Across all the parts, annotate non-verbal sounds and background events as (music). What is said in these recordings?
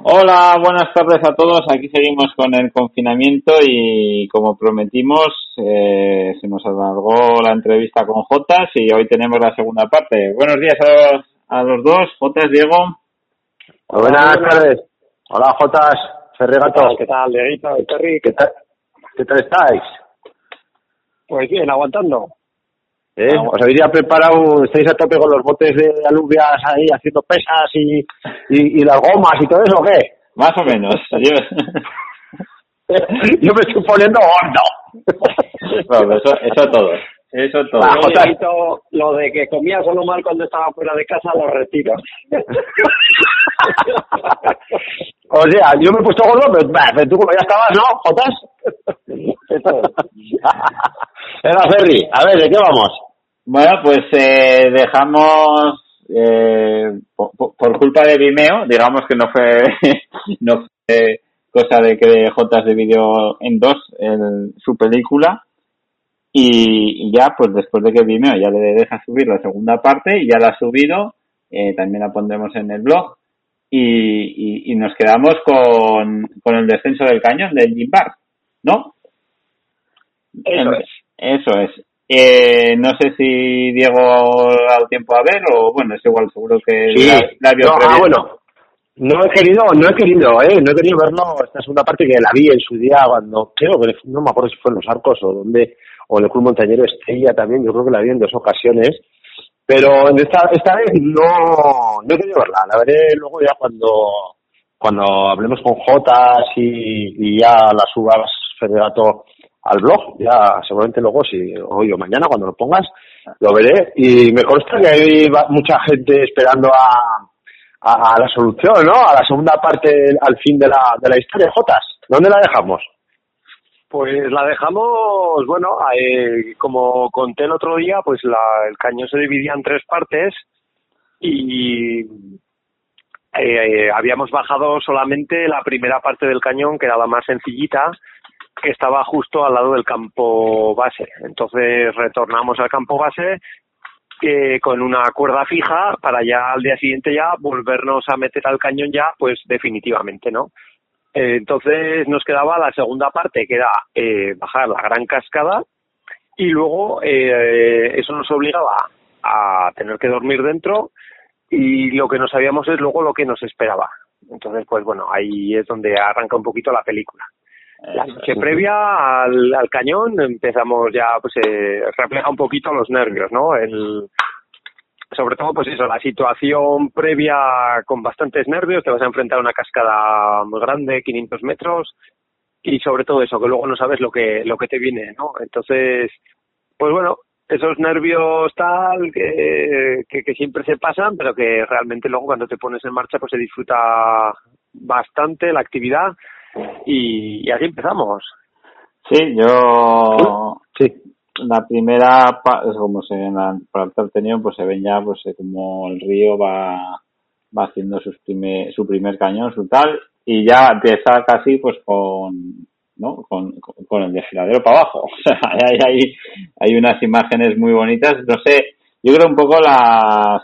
Hola, buenas tardes a todos. Aquí seguimos con el confinamiento y como prometimos, eh, se nos alargó la entrevista con Jotas y hoy tenemos la segunda parte. Buenos días a los, a los dos. Jotas, Diego. buenas tardes. Hola, Jotas. Ferregato. ¿Qué tal, Dieguito? ¿Qué tal, ¿Qué tal estáis? Pues bien, aguantando. ¿Eh? ¿Os habéis ya preparado, estáis a tope con los botes de alubias ahí haciendo pesas y, y, las gomas y todo eso o qué? Más o menos. (laughs) Yo, me estoy poniendo gordo. (laughs) eso, eso todo. Eso todo. Ah, lo de que comía solo mal cuando estaba fuera de casa lo retiro. (laughs) o sea, yo me he puesto gordo, pero, pero tú como ya estabas, ¿no, Jotas? (laughs) Era Ferry, a ver, ¿de qué vamos? Bueno, pues eh, dejamos eh, por, culpa de Vimeo, digamos que no fue (laughs) no fue cosa de que Jotas vídeo en dos su película y, ya pues después de que Vimeo ya le deja subir la segunda parte ya la ha subido eh, también la pondremos en el blog y, y, nos quedamos con, con el descenso del cañón del Jim ¿no? Eso es. Eso es. Eh, no sé si Diego ha dado tiempo a ver o bueno, es igual, seguro que sí. la, no, ah, bueno, no he querido, no he querido, eh, no he querido verlo esta segunda parte que la vi en su día cuando creo que no me acuerdo si fue en los Arcos o donde o en el Club Montañero Estrella también, yo creo que la vi en dos ocasiones, pero en esta esta vez no no he querido verla, la veré luego ya cuando cuando hablemos con Jotas y, y ya la subas Federato al blog. Ya seguramente luego, si hoy o mañana, cuando lo pongas, lo veré. Y me consta que hay mucha gente esperando a, a, la solución, ¿no? A la segunda parte, al fin de la, de la historia. Jotas, ¿dónde la dejamos? Pues la dejamos, bueno, eh, como conté el otro día, pues la, el cañón se dividía en tres partes y eh, habíamos bajado solamente la primera parte del cañón, que era la más sencillita, que estaba justo al lado del campo base. Entonces retornamos al campo base eh, con una cuerda fija para ya al día siguiente ya volvernos a meter al cañón ya, pues definitivamente, ¿no? Eh, entonces nos quedaba la segunda parte, que era eh, bajar la gran cascada y luego eh, eso nos obligaba a tener que dormir dentro y lo que no sabíamos es luego lo que nos esperaba. Entonces, pues bueno, ahí es donde arranca un poquito la película. La noche previa al, al cañón empezamos ya, pues eh, refleja un poquito los nervios, ¿no? El, sobre todo, pues eso, la situación previa con bastantes nervios, te vas a enfrentar a una cascada muy grande, 500 metros, y sobre todo eso, que luego no sabes lo que, lo que te viene, ¿no? Entonces, pues bueno, esos nervios tal que, que, que siempre se pasan, pero que realmente luego cuando te pones en marcha, pues se disfruta bastante la actividad y, así empezamos. Sí, yo. Sí. La primera, como se ven para el tenido, pues se ven ya pues eh, como el río va, va haciendo sus primer, su primer cañón, su tal, y ya empieza casi pues con, ¿no? Con, con el desfiladero para abajo. (laughs) O sea, hay, hay, hay unas imágenes muy bonitas. No sé, yo creo un poco las,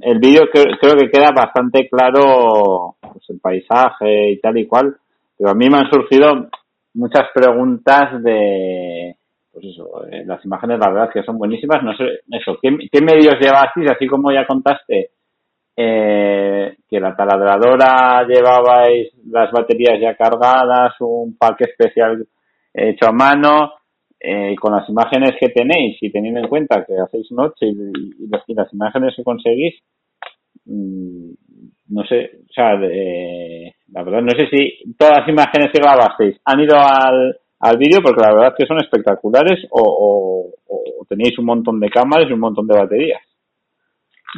el vídeo creo, creo que queda bastante claro pues, el paisaje y tal y cual pero a mí me han surgido muchas preguntas de, pues eso, eh, las imágenes la verdad que son buenísimas, no sé, eso, ¿qué, medios llevasteis? Así como ya contaste, eh, que la taladradora llevabais las baterías ya cargadas, un pack especial hecho a mano, eh, con las imágenes que tenéis y teniendo en cuenta que hacéis noche y, las, imágenes que conseguís, mmm, no sé, o sea, de, la verdad, no sé si todas las imágenes que grabasteis han ido al, al vídeo, porque la verdad es que son espectaculares, o, o, tenéis un montón de cámaras y un montón de baterías.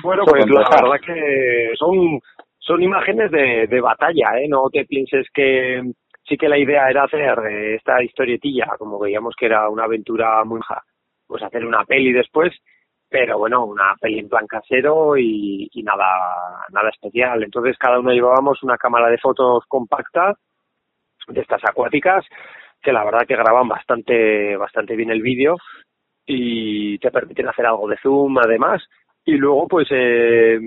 Bueno, pues la verdad que son, son imágenes de, de batalla, ¿eh? No te pienses que sí que la idea era hacer esta historietilla, como veíamos que era una aventura muy pues hacer una peli después, pero bueno, una peli en plan casero y, y nada, nada especial. Entonces cada uno llevábamos una cámara de fotos compacta de estas acuáticas que la verdad que graban bastante, bastante bien el vídeo y te permiten hacer algo de zoom además y luego pues eh,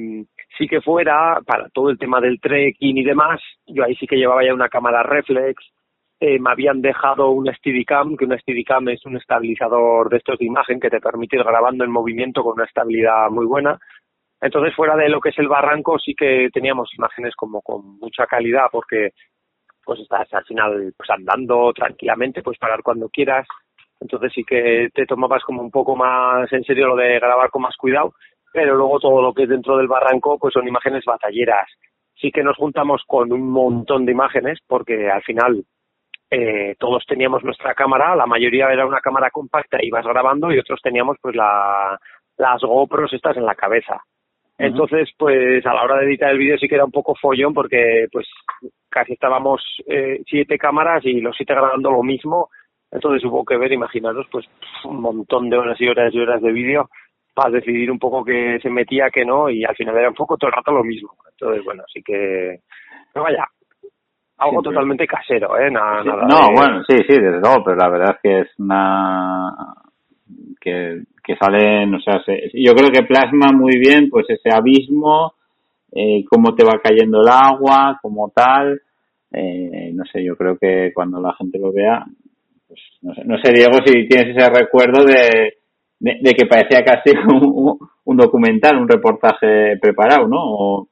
sí que fuera para todo el tema del trekking y demás, yo ahí sí que llevaba ya una cámara reflex, eh, me habían dejado un Steadicam, que un Steadicam es un estabilizador de estos de imagen que te permite ir grabando en movimiento con una estabilidad muy buena. Entonces, fuera de lo que es el barranco, sí que teníamos imágenes como con mucha calidad, porque pues estás al final pues andando tranquilamente, puedes parar cuando quieras. Entonces sí que te tomabas como un poco más en serio lo de grabar con más cuidado, pero luego todo lo que es dentro del barranco, pues son imágenes batalleras. Sí que nos juntamos con un montón de imágenes, porque al final eh, todos teníamos nuestra cámara, la mayoría era una cámara compacta y ibas grabando y otros teníamos pues la, las GoPros estas en la cabeza. Entonces, pues a la hora de editar el vídeo sí que era un poco follón porque pues casi estábamos eh, siete cámaras y los siete grabando lo mismo. Entonces hubo que ver, imaginaros, pues un montón de horas y horas y horas de vídeo para decidir un poco qué se metía, qué no, y al final era un poco todo el rato lo mismo. Entonces, bueno, así que, pero vaya, algo totalmente casero, ¿eh? Nada, no, bueno, sí, sí, desde luego, pero la verdad es que es una que, que sale, o sea, yo creo que plasma muy bien pues ese abismo, eh, cómo te va cayendo el agua, como tal, eh, no sé, yo creo que cuando la gente lo vea, pues no sé, no sé Diego, si tienes ese recuerdo de, de, que parecía casi (laughs) un, un, documental, un reportaje preparado, ¿no? O,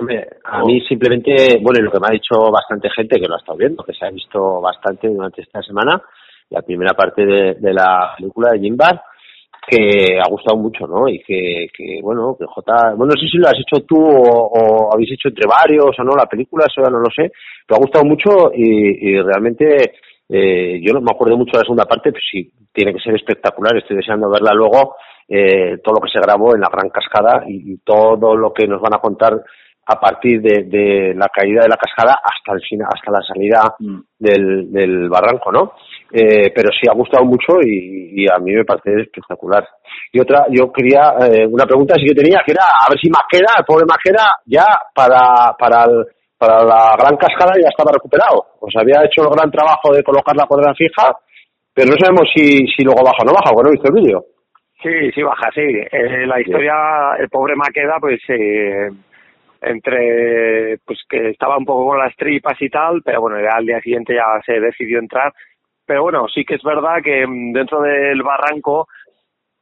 Hombre, a mí simplemente, bueno, y lo que me ha dicho bastante gente que lo ha estado viendo, que se ha visto bastante durante esta semana, la primera parte de, de la película de Jim Bar, que ha gustado mucho, ¿no? Y que, que bueno, que J, bueno, no sé si lo has hecho tú o, habéis hecho entre varios o no la película, eso ya no lo sé, pero ha gustado mucho y, y realmente eh, yo no me acuerdo mucho de la segunda parte, pues sí, tiene que ser espectacular, estoy deseando verla luego, eh, todo lo que se grabó en la Gran Cascada y, y todo lo que nos van a contar a partir de, de, la caída de la cascada hasta el final, hasta la salida mm. del, del, barranco, ¿no? Eh, pero sí ha gustado mucho y, y, a mí me parece espectacular. Y otra, yo quería, eh, una pregunta sí que tenía, que era a ver si Maqueda, el pobre Maqueda, ya para, para, el, para la gran cascada ya estaba recuperado. Pues había hecho el gran trabajo de colocar la cuadra fija, pero no sabemos si, si luego baja o no baja, bueno, he visto el vídeo. Sí, sí baja, sí. Eh, la historia, el pobre Maqueda, pues eh, entre pues que estaba un poco con las tripas y tal, pero bueno, ya al día siguiente ya se decidió entrar. Pero bueno, sí que es verdad que mm, dentro del barranco,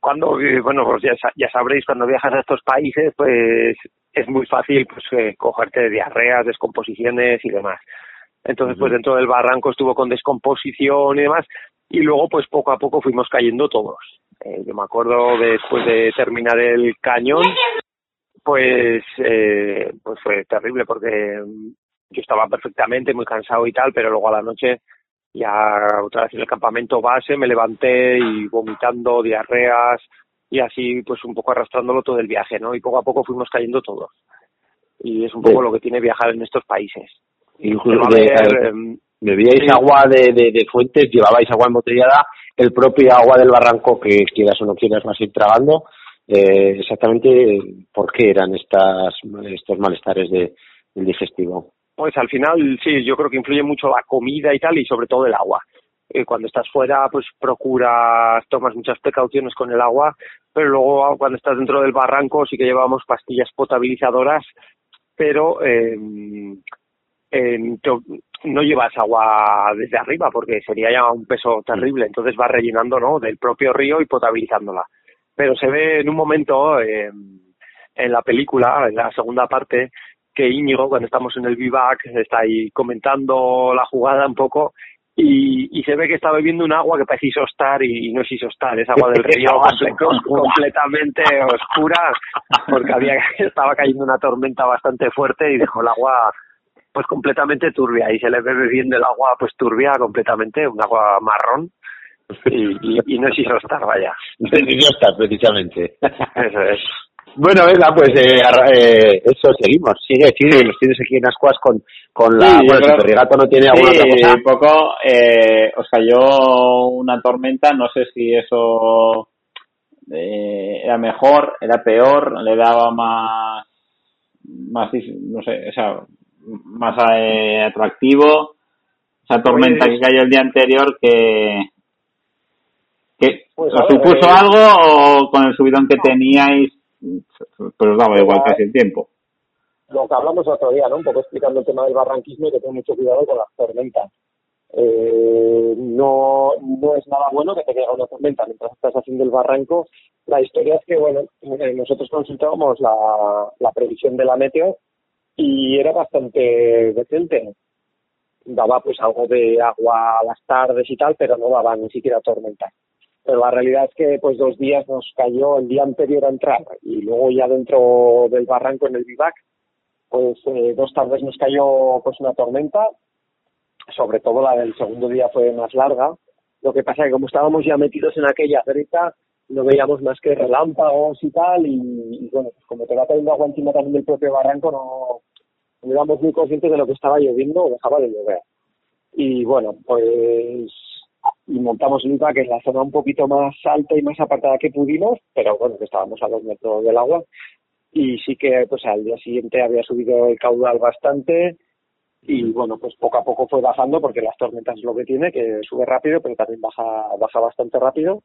cuando, bueno, pues ya, ya sabréis, cuando viajas a estos países, pues es muy fácil pues eh, cogerte diarreas, descomposiciones y demás. Entonces, pues dentro del barranco estuvo con descomposición y demás, y luego pues poco a poco fuimos cayendo todos. Eh, yo me acuerdo después de terminar el cañón, pues, eh, pues fue terrible porque yo estaba perfectamente, muy cansado y tal, pero luego a la noche ya otra vez en el campamento base me levanté y vomitando diarreas y así pues un poco arrastrándolo todo el viaje, ¿no? Y poco a poco fuimos cayendo todos. Y es un poco lo que tiene viajar en estos países. Incluso em, bebíais agua de, de, de, fuentes, llevabais agua embotellada, el propio agua del barranco que quieras o no quieras a ir tragando, eh, exactamente por qué eran estas, estos malestares de, del digestivo. Pues al final sí, yo creo que influye mucho la comida y tal y sobre todo el agua. Eh, cuando estás fuera, pues procuras, tomas muchas precauciones con el agua, pero luego cuando estás dentro del barranco sí que llevamos pastillas potabilizadoras, pero eh, no llevas agua desde arriba porque sería ya un peso terrible, entonces vas rellenando ¿no? del propio río y potabilizándola pero se ve en un momento eh, en la película, en la segunda parte, que Íñigo, cuando estamos en el vivac, está ahí comentando la jugada un poco y, y se ve que está bebiendo un agua que parece isostar y, no es isostar, es agua del río (laughs) (laughs) completamente oscura porque había (laughs) estaba cayendo una tormenta bastante fuerte y dejó el agua pues completamente turbia y se le ve bebiendo el agua pues turbia completamente, un agua marrón y, y, no es Isostar, vaya. (laughs) No precisamente. (laughs) Eso es. Bueno, pues eh, eh, eso, seguimos. Sigue, sigue, los tienes aquí en Ascuas con, con la... Sí, bueno, si regato no tiene alguna sí, otra cosa. poco, eh, os cayó una tormenta, no sé si eso eh, era mejor, era peor, le daba más, más, no sé, o sea, más eh, atractivo. Esa tormenta pues, que cayó el día anterior que ¿Qué? Pues, ¿Os supuso algo o con el subidón que teníais pero daba igual casi el tiempo. Lo que hablamos otro día, ¿no? Un poco explicando el tema del barranquismo y que tengo mucho cuidado con las tormentas. Eh, no, no es nada bueno que te caiga una tormenta mientras estás haciendo el barranco. La historia es que, bueno, eh, nosotros consultábamos la, la previsión de la meteo y era bastante decente. Daba pues algo de agua a las tardes y tal, pero no daba ni siquiera tormenta. Pero la realidad es que pues dos días nos cayó el día anterior a entrar y luego ya dentro del barranco en el vivac, pues eh, dos tardes nos cayó pues una tormenta sobre todo la del segundo día fue más larga. Lo que pasa es que como estábamos ya metidos en aquella cerita, no veíamos más que relámpagos y tal, y, bueno, pues como te va cayendo agua encima también del propio barranco, no, no éramos muy conscientes de lo que estaba lloviendo o dejaba de llover. Y bueno, pues y montamos el que es la zona un poquito más alta y más apartada que pudimos, pero bueno, que estábamos a dos metros del agua. Y sí que pues al día siguiente había subido el caudal bastante, y bueno, pues poco a poco fue bajando porque las tormentas es lo que tiene, que sube rápido, pero también baja, baja bastante rápido.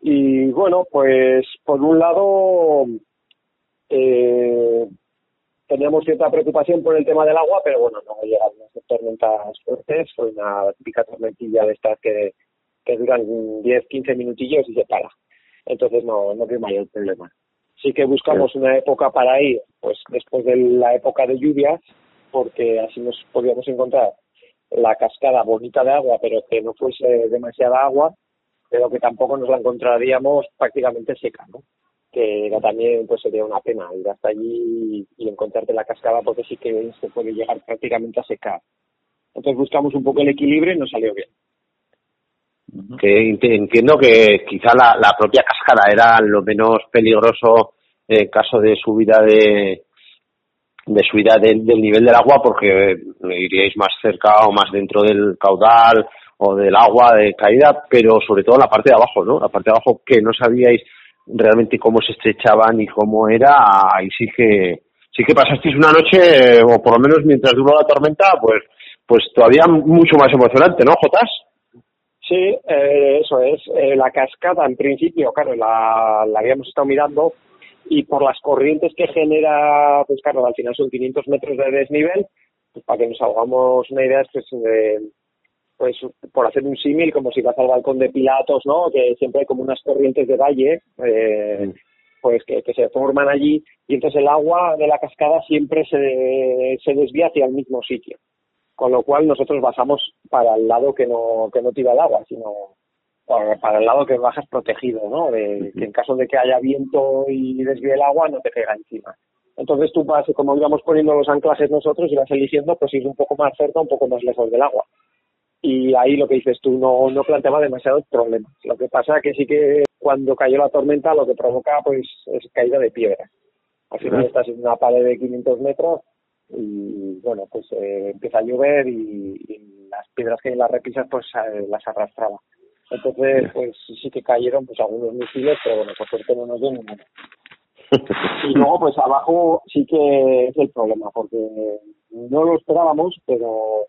Y bueno, pues por un lado eh, teníamos cierta preocupación por el tema del agua, pero bueno, no llegaron a tormentas fuertes, fue una típica tormentilla de estas que, que duran 10, 15 minutillos y se para. Entonces no, no hay mayor problema. Sí que buscamos una época para ir, pues después de la época de lluvias, porque así nos podíamos encontrar la cascada bonita de agua, pero que no fuese demasiada agua, pero que tampoco nos la encontraríamos prácticamente seca, ¿no? Que era también pues sería una pena ir hasta allí y encontrarte la cascada porque sí que se puede llegar prácticamente a secar. Entonces buscamos un poco el equilibrio y nos salió bien. Que entiendo que quizá la, la propia cascada era lo menos peligroso en caso de subida de, subida del, del nivel del agua porque iríais más cerca o más dentro del caudal o del agua de caída, pero sobre todo la parte de abajo, ¿no? La parte de abajo que no sabíais realmente cómo se estrechaban y cómo era, ahí sí que sí que pasasteis una noche, o por lo menos mientras duró la tormenta, pues pues todavía mucho más emocionante, ¿no, Jotas? Sí, eh, eso es. Eh, la cascada, en principio, claro, la, la habíamos estado mirando y por las corrientes que genera, pues claro, al final son 500 metros de desnivel, pues para que nos hagamos una idea, pues, pues por hacer un símil, como si vas al balcón de Pilatos, ¿no? Que siempre hay como unas corrientes de valle, eh, mm. pues que, que, se forman allí, y entonces el agua de la cascada siempre se, se desvía hacia el mismo sitio. Con lo cual nosotros basamos para el lado que no, que no tira el agua, sino para el lado que bajas protegido, ¿no? De, que en caso de que haya viento y desvíe el agua no te pega encima. Entonces tú vas, como íbamos poniendo los anclajes nosotros, y vas eligiendo pues ir un poco más cerca, un poco más lejos del agua. Y ahí lo que dices tú no, no planteaba demasiados problemas. Lo que pasa que sí que cuando cayó la tormenta lo que provoca pues es caída de piedra. Al final estás en una pared de 500 metros y bueno, pues eh, empieza a llover y, las piedras que hay en las repisas pues eh, las arrastraba. Entonces, pues sí que cayeron pues algunos misiles, pero bueno, por suerte no nos dio ninguno. (laughs) Y luego, pues abajo sí que es el problema, porque no lo esperábamos, pero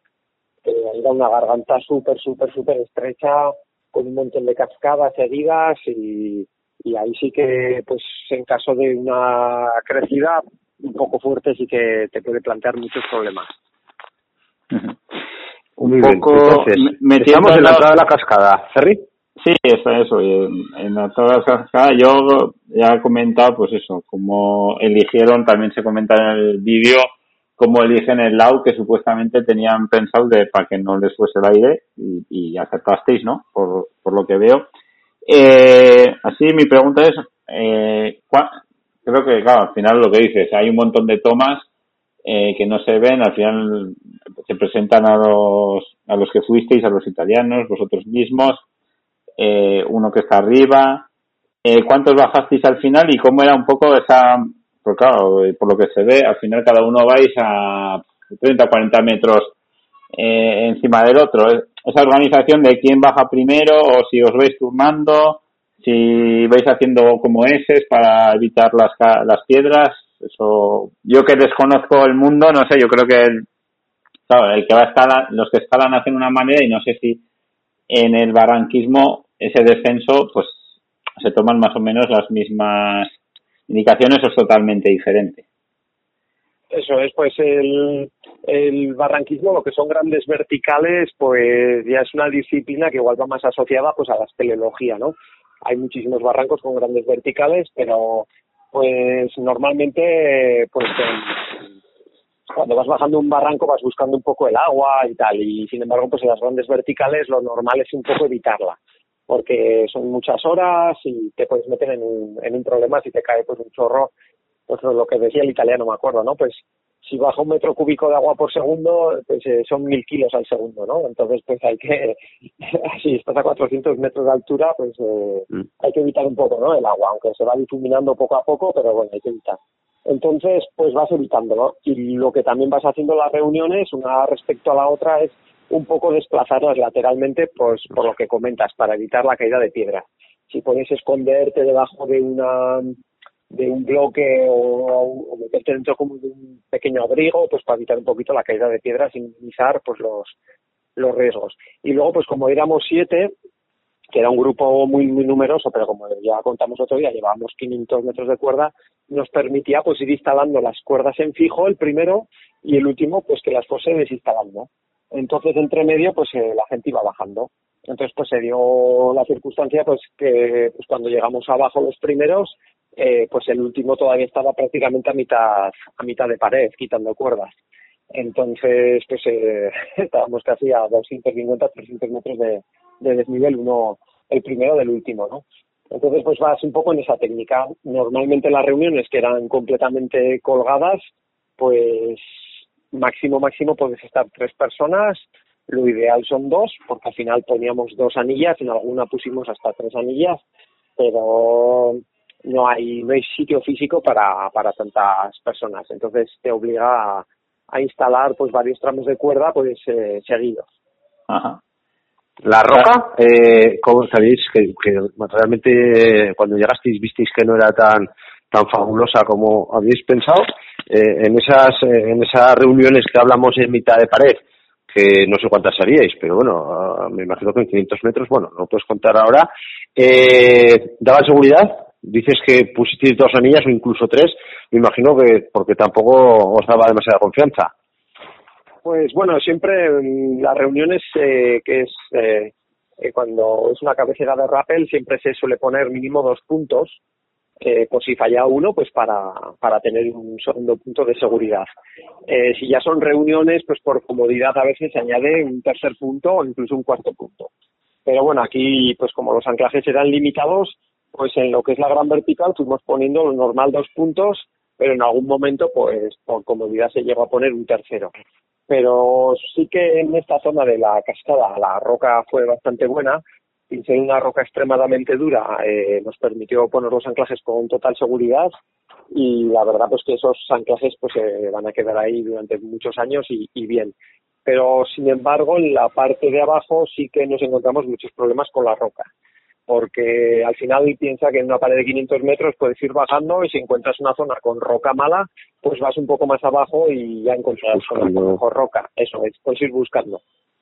eh, era una garganta súper, súper, súper estrecha, con un montón de cascadas, heridas, y, y ahí sí que, pues en caso de una crecida un poco fuerte, sí que te puede plantear muchos problemas un poco Entonces, en la entrada de la cascada, Ferry. Sí, eso, eso. En la entrada de la cascada yo ya he comentado, pues eso, como eligieron, también se comenta en el vídeo, cómo eligen el lado que supuestamente tenían pensado de para que no les fuese el aire y, y acertasteis, ¿no? Por, por lo que veo. Eh, así, mi pregunta es, eh, creo que, claro, al final lo que dices, hay un montón de tomas eh, que no se ven, al final se presentan a los, a los que fuisteis, a los italianos, vosotros mismos, eh, uno que está arriba. Eh, ¿Cuántos bajasteis al final y cómo era un poco esa, porque claro, eh, por lo que se ve, al final cada uno vais a 30, 40 metros eh, encima del otro. Esa organización de quién baja primero o si os vais turnando, si vais haciendo como S para evitar las, las piedras, eso, yo que desconozco el mundo, no sé, yo creo que el, claro, el que va a escalar, los que escalan hacen una manera y no sé si en el barranquismo ese descenso, pues se toman más o menos las mismas indicación eso es totalmente diferente. Eso es, pues el, el barranquismo, lo que son grandes verticales, pues ya es una disciplina que igual va más asociada pues a la espeleología, ¿no? Hay muchísimos barrancos con grandes verticales, pero pues normalmente pues cuando vas bajando un barranco vas buscando un poco el agua y tal, y sin embargo pues en las grandes verticales lo normal es un poco evitarla porque son muchas horas y te puedes meter en un, en un problema si te cae pues un chorro pues lo que decía el italiano, me acuerdo, ¿no? Pues si baja un metro cúbico de agua por segundo, pues eh, son mil kilos al segundo, ¿no? Entonces, pues hay que, (laughs) si estás a 400 metros de altura, pues eh, mm. hay que evitar un poco, ¿no? El agua, aunque se va difuminando poco a poco, pero bueno, hay que evitar. Entonces, pues vas evitándolo. Y lo que también vas haciendo las reuniones, una respecto a la otra, es un poco desplazarlas lateralmente, pues por lo que comentas, para evitar la caída de piedra. Si pones esconderte debajo de una de un bloque o, meterte dentro como de un pequeño abrigo, pues para evitar un poquito la caída de piedras y minimizar pues los, los riesgos. Y luego, pues como éramos siete, que era un grupo muy, muy numeroso, pero como ya contamos otro día, llevábamos 500 metros de cuerda, nos permitía pues ir instalando las cuerdas en fijo, el primero, y el último, pues que las fuese desinstalando. Entonces, entre medio, pues eh, la gente iba bajando. Entonces, pues se dio la circunstancia, pues que pues, cuando llegamos abajo los primeros, eh, pues el último todavía estaba prácticamente a mitad, a mitad de pared, quitando cuerdas. Entonces, pues eh, (laughs) estábamos casi a 250, 300 metros de, de desnivel, uno, el primero del último, ¿no? Entonces, pues vas un poco en esa técnica. Normalmente las reuniones que eran completamente colgadas, pues máximo, máximo puedes estar tres personas. Lo ideal son dos, porque al final poníamos dos anillas, en alguna pusimos hasta tres anillas, pero no hay no hay sitio físico para, para tantas personas. Entonces te obliga a, instalar pues varios tramos de cuerda pues eh, seguidos. La roca eh, cómo sabéis que, realmente cuando llegasteis visteis que no era tan tan fabulosa como habéis pensado eh, en esas en esas reuniones que hablamos en mitad de pared que no sé cuántas haríais, pero bueno, ah, me imagino que en 500 metros, bueno, no puedes contar ahora. Eh, ¿Daban seguridad? dices que pusisteis dos anillas o incluso tres, me imagino que porque tampoco os daba demasiada confianza. Pues bueno, siempre en las reuniones eh, que es eh, eh, cuando es una cabecera de rappel siempre se suele poner mínimo dos puntos eh, por si falla uno, pues para, para tener un segundo punto de seguridad. Eh, si ya son reuniones, pues por comodidad a veces se añade un tercer punto o incluso un cuarto punto. Pero bueno, aquí, pues como los anclajes eran limitados, pues en lo que es la gran vertical fuimos poniendo lo normal dos puntos, pero en algún momento, pues por comodidad se llegó a poner un tercero. Pero sí que en esta zona de la cascada la roca fue bastante buena, ser una roca extremadamente dura, eh, nos permitió poner los anclajes con total seguridad y la verdad pues que esos anclajes pues eh, van a quedar ahí durante muchos años y, y bien. Pero sin embargo en la parte de abajo sí que nos encontramos muchos problemas con la roca porque al final piensa que en una pared de 500 metros puedes ir bajando y si encuentras una zona con roca mala, pues vas un poco más abajo y ya encuentras una mejor roca. Eso es, puedes ir buscando.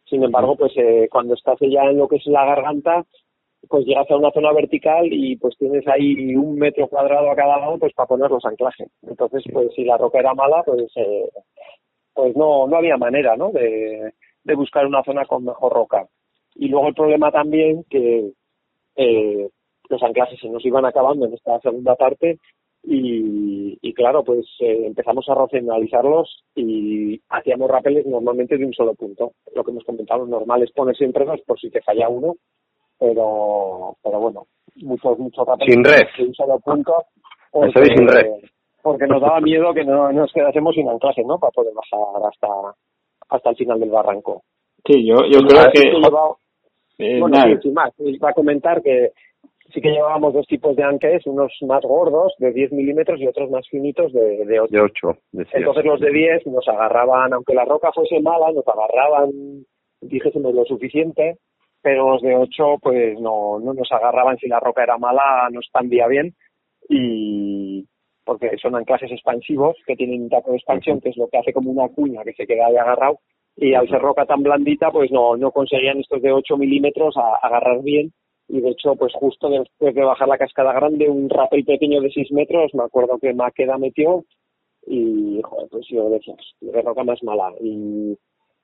Sin embargo, pues eh, cuando estás ya en lo que es la garganta, pues llegas a una zona vertical y pues tienes ahí un metro cuadrado a cada lado pues para poner los anclajes. Entonces, pues si la roca era mala, pues eh, pues no no había manera, ¿no? De, de buscar una zona con mejor roca. Y luego el problema también que eh, los anclajes se nos iban acabando en esta segunda parte y, y claro, pues eh, empezamos a racionalizarlos y hacíamos rapeles normalmente de un solo punto. Lo que hemos comentado, normal es poner siempre dos por si te falla uno, pero, pero bueno, muchos, muchos rapeles sin red. de un solo punto. Porque, sin red. porque nos daba miedo que no nos quedásemos sin anclaje, ¿no? Para poder bajar hasta, hasta el final del barranco. Sí, yo, yo creo que... Eh, bueno, sí, sin más, iba a comentar que sí que llevábamos dos tipos de anclajes, unos más gordos de 10 milímetros y otros más finitos de, de 8. De 8 Entonces los de 10 nos agarraban, aunque la roca fuese mala, nos agarraban, dijésemos, lo suficiente, pero los de 8 pues no, no nos agarraban. Si la roca era mala, no expandía bien y porque son anclajes expansivos que tienen un taco de expansión, que es lo que hace como una cuña que se queda ahí agarrado y al ser roca tan blandita, pues no, no conseguían estos de 8 milímetros a, agarrar bien y de hecho, pues justo después de bajar la cascada grande, un rappel pequeño de 6 metros, me acuerdo que Maqueda metió y, joder, pues yo decía, qué roca más mala. Y,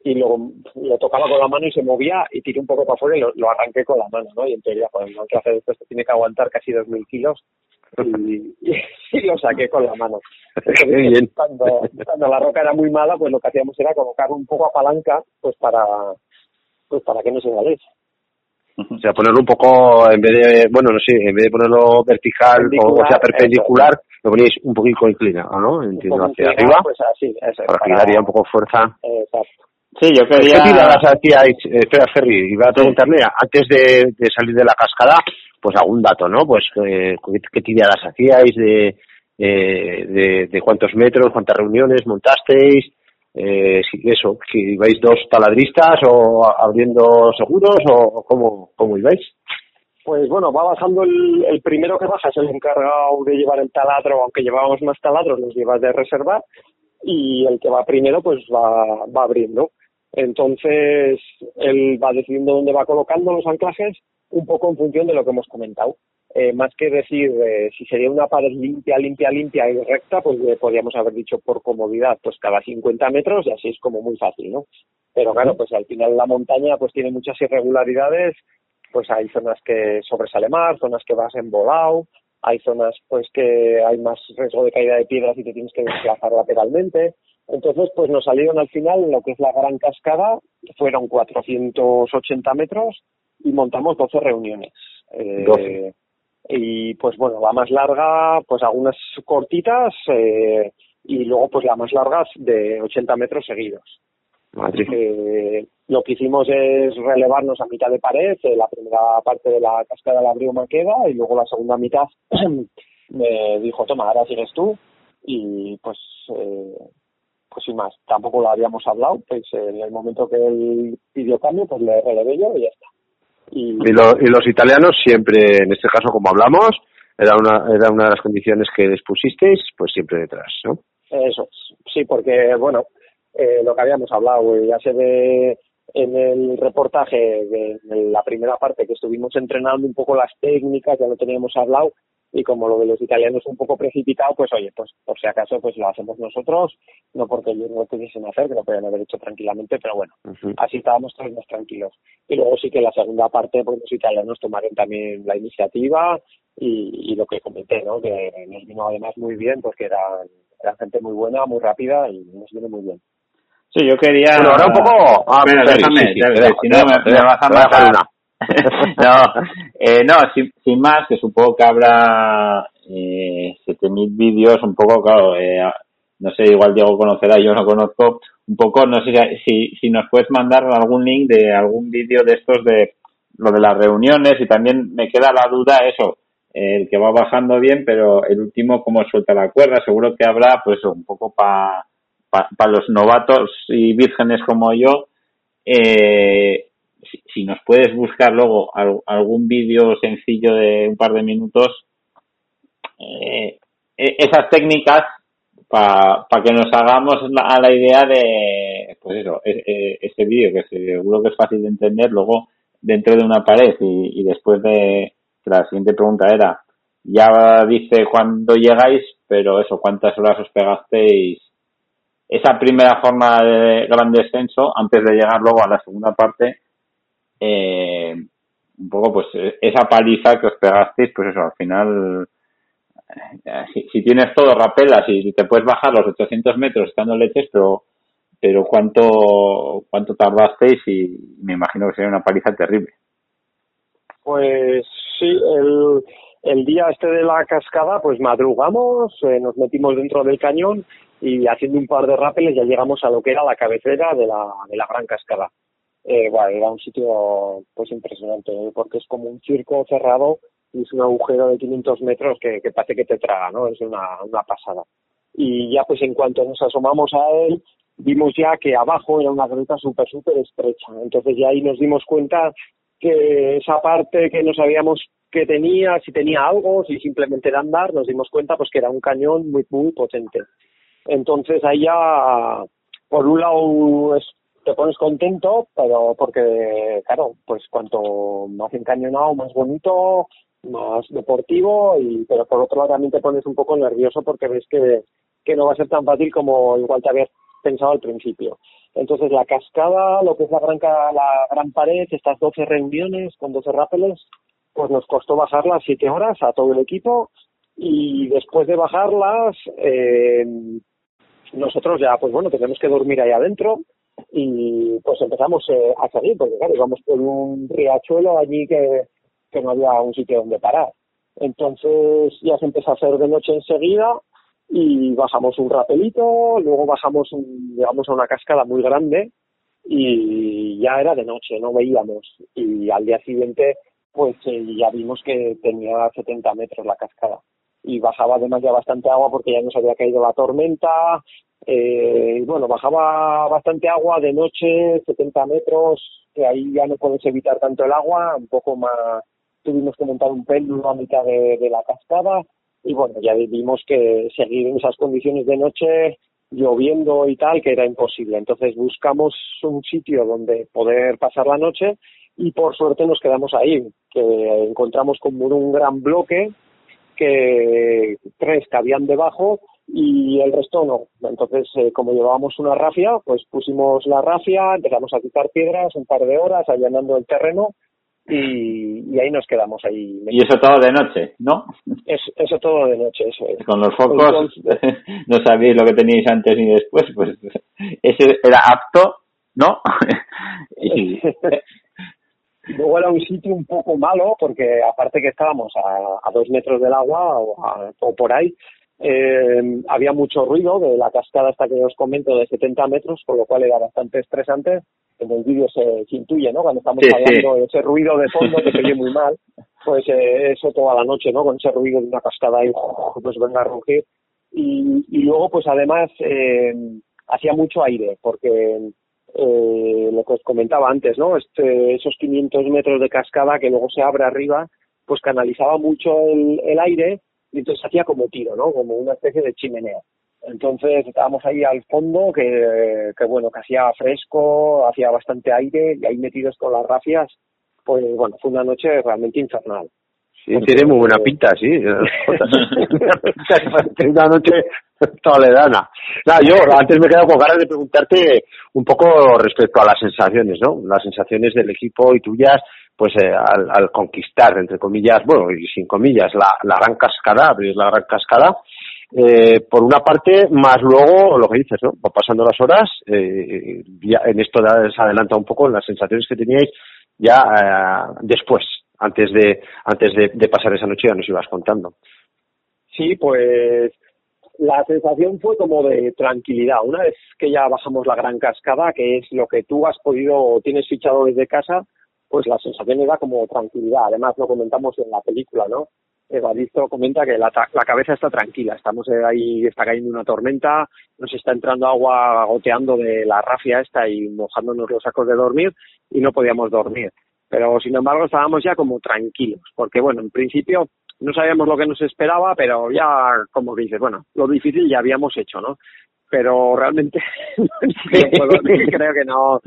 y luego lo tocaba con la mano y se movía y tiré un poco para afuera y lo, arranqué con la mano, ¿no? Y en teoría, pues el que hace esto tiene que aguantar casi 2.000 kilos y, (laughs) y, lo saqué con la mano. (laughs) Cuando, cuando la roca era muy mala, pues lo que hacíamos era colocar un poco a palanca, pues para, pues para que no se saliese. O sea, ponerlo un poco, en vez de, bueno, no sé, en vez de ponerlo vertical o, sea perpendicular, lo ponéis un poquito inclinado, ¿no? Entiendo, hacia arriba. Pues así, eso, para, que daría un poco fuerza. Exacto. Sí, yo quería... ¿Qué tiradas hacíais? Eh, espera, Ferry, iba a preguntarle, antes de, de, salir de la cascada, pues algún dato, ¿no? Pues, eh, ¿qué tiradas hacíais? De, eh, de, de cuántos metros, cuántas reuniones montasteis? Eh, eso, que ibais dos taladristas o abriendo seguros o cómo, cómo ibais? Pues bueno, va bajando el, primero que baja, es el encargado de llevar el taladro, aunque llevábamos más taladros, los llevas de reservar, y el que va primero pues va, va abriendo. Entonces, él va decidiendo dónde va colocando los anclajes, un poco en función de lo que hemos comentado. Eh, más que decir eh, si sería una pared limpia, limpia, limpia y recta, pues eh, podríamos haber dicho por comodidad, pues cada 50 metros y así es como muy fácil, ¿no? Pero claro, pues al final la montaña pues tiene muchas irregularidades, pues hay zonas que sobresale más, zonas que vas en volado, hay zonas pues que hay más riesgo de caída de piedras y te tienes que desplazar lateralmente. Entonces, pues nos salieron al final lo que es la gran cascada, fueron 480 metros y montamos 12 reuniones. Eh, y pues bueno, la más larga, pues algunas cortitas eh, y luego pues la más larga de 80 metros seguidos. Eh, lo que hicimos es relevarnos a mitad de pared, eh, la primera parte de la cascada la abrió Maqueda y luego la segunda mitad (clears throat) me dijo, toma, ahora sigues tú y pues eh, pues sin más, tampoco lo habíamos hablado, pues en el momento que él pidió cambio pues le relevé yo y ya está. Y, y, los italianos siempre, en este caso como hablamos, era una, era una de las condiciones que les pusisteis, pues siempre detrás, ¿no? Eso, sí, porque, bueno, eh, lo que habíamos hablado, ya se ve en el reportaje de, la primera parte que estuvimos entrenando un poco las técnicas, ya lo teníamos hablado, y como lo de los italianos es un poco precipitado, pues oye, pues por si acaso pues lo hacemos nosotros, no porque ellos no lo pudiesen hacer, que lo podían haber hecho tranquilamente, pero bueno, así estábamos todos más tranquilos. Y luego sí que la segunda parte, pues los italianos tomaron también la iniciativa y, y lo que comenté, ¿no? Que nos vino además muy bien, porque eran, eran gente muy buena, muy rápida y nos vino muy bien. Sí, yo quería... Ahora un poco... Ah, déjame, si no me, me vas a matar... (laughs) no, eh, no sin, sin, más, que supongo que habrá eh, 7.000 vídeos, un poco, claro, eh, no sé, igual Diego conocerá, yo no conozco, un poco, no sé si, si nos puedes mandar algún link de algún vídeo de estos de lo de las reuniones y también me queda la duda eso, el que va bajando bien, pero el último cómo suelta la cuerda, seguro que habrá pues un poco para pa, los novatos y vírgenes como yo, eh, si, nos puedes buscar luego algún vídeo sencillo de un par de minutos, eh, e, esas técnicas para que nos hagamos a la idea de, pues eso, e, e, ese vídeo que seguro que es fácil de entender, luego dentro de una pared y, después de, la siguiente pregunta era, ya dice cuando llegáis, pero eso, cuántas horas os pegasteis. Esa primera forma de gran descenso antes de llegar luego a la segunda parte eh, un poco pues esa paliza que os pegasteis, pues eso, al final, eh, si, si, tienes todo, rapelas y te puedes bajar los 800 metros estando leches, pero pero cuánto cuánto tardasteis y me imagino que sería una paliza terrible. Pues sí, el, el día este de la cascada, pues madrugamos, eh, nos metimos dentro del cañón y haciendo un par de rápeles ya llegamos a lo que era la cabecera de la, de la gran cascada eh, bueno, era un sitio pues impresionante, ¿eh? porque es como un circo cerrado y es un agujero de 500 metros que, que parece que te traga, ¿no? Es una, una pasada. Y ya pues en cuanto nos asomamos a él, vimos ya que abajo era una gruta súper, súper estrecha. Entonces ya ahí nos dimos cuenta que esa parte que no sabíamos que tenía, si tenía algo, si simplemente era andar, nos dimos cuenta pues que era un cañón muy, muy potente. Entonces ahí ya, por un lado, es te pones contento, pero porque, claro, pues cuanto más encañonado, más bonito, más deportivo, y pero por otro lado también te pones un poco nervioso porque ves que, que no va a ser tan fácil como igual te habías pensado al principio. Entonces la cascada, lo que es la gran, pared, estas 12 reuniones con 12 rápeles, pues nos costó bajarlas 7 horas a todo el equipo y después de bajarlas, eh, nosotros ya, pues bueno, tenemos que dormir ahí adentro y pues empezamos eh, a salir, porque claro, íbamos por un riachuelo allí que, que no había un sitio donde parar. Entonces ya se empezó a hacer de noche enseguida y bajamos un rapelito, luego bajamos, un, llegamos a una cascada muy grande y ya era de noche, no veíamos. Y al día siguiente, pues eh, ya vimos que tenía 70 metros la cascada. Y bajaba además ya bastante agua porque ya nos había caído la tormenta. Eh, bueno, bajaba bastante agua de noche, 70 metros, que ahí ya no puedes evitar tanto el agua, un poco más. Tuvimos que montar un péndulo a mitad de, de la cascada y bueno, ya vimos que seguir en esas condiciones de noche, lloviendo y tal, que era imposible. Entonces buscamos un sitio donde poder pasar la noche y por suerte nos quedamos ahí, que encontramos como un gran bloque que tres cabían debajo y el resto no. Entonces, eh, como llevábamos una rafia, pues pusimos la rafia, empezamos a quitar piedras un par de horas allanando el terreno y, ahí nos quedamos ahí. Y eso todo de noche, ¿no? eso todo de noche, eso es. Con los focos (laughs) no sabéis lo que teníais antes ni después, pues (laughs) ese era apto, ¿no? (laughs) y... Luego era un sitio un poco malo porque aparte que estábamos a, a dos metros del agua o, o por ahí, eh, había mucho ruido de la cascada hasta que os comento de 70 metros, con lo cual era bastante estresante. En el vídeo se, intuye, ¿no? Cuando estamos hablando de ese ruido de fondo que se oye muy mal, pues eh, eso toda la noche, ¿no? Con ese ruido de una cascada y (laughs) pues venga a rugir. Y, y luego, pues además, eh, hacía mucho aire, porque eh, lo que os comentaba antes, ¿no? Este, esos 500 metros de cascada que luego se abre arriba, pues canalizaba mucho el, aire y entonces hacía como tiro, ¿no? Como una especie de chimenea. Entonces estábamos ahí al fondo, que, que bueno, que hacía fresco, hacía bastante aire, y ahí metidos con las rafias, pues bueno, fue una noche realmente infernal. Sí, tiene muy buena pinta, sí. (laughs) (laughs) (laughs) una noche toledana. Nada, yo antes me he quedado con ganas de preguntarte un poco respecto a las sensaciones, ¿no? Las sensaciones del equipo y tuyas pues eh, al, al, conquistar, entre comillas, bueno, y sin comillas, la, la gran cascada, abrir la gran cascada, eh, por una parte, más luego lo que dices, ¿no? Va pasando las horas, eh, ya en esto se adelanta un poco las sensaciones que teníais ya eh, después, antes de antes de, pasar esa noche, ya nos ibas contando. Sí, pues la sensación fue como de tranquilidad. Una vez que ya bajamos la gran cascada, que es lo que tú has podido o tienes fichado desde casa, pues la sensación era como tranquilidad. Además, lo comentamos en la película, ¿no? Evaristo comenta que la, la cabeza está tranquila, estamos ahí, está cayendo una tormenta, nos está entrando agua goteando de la rafia esta y mojándonos los sacos de dormir y no podíamos dormir. Pero sin embargo estábamos ya como tranquilos, porque bueno, en principio no sabíamos lo que nos esperaba, pero ya como dices, bueno, lo difícil ya habíamos hecho, ¿no? pero realmente (laughs) (laughs) creo que no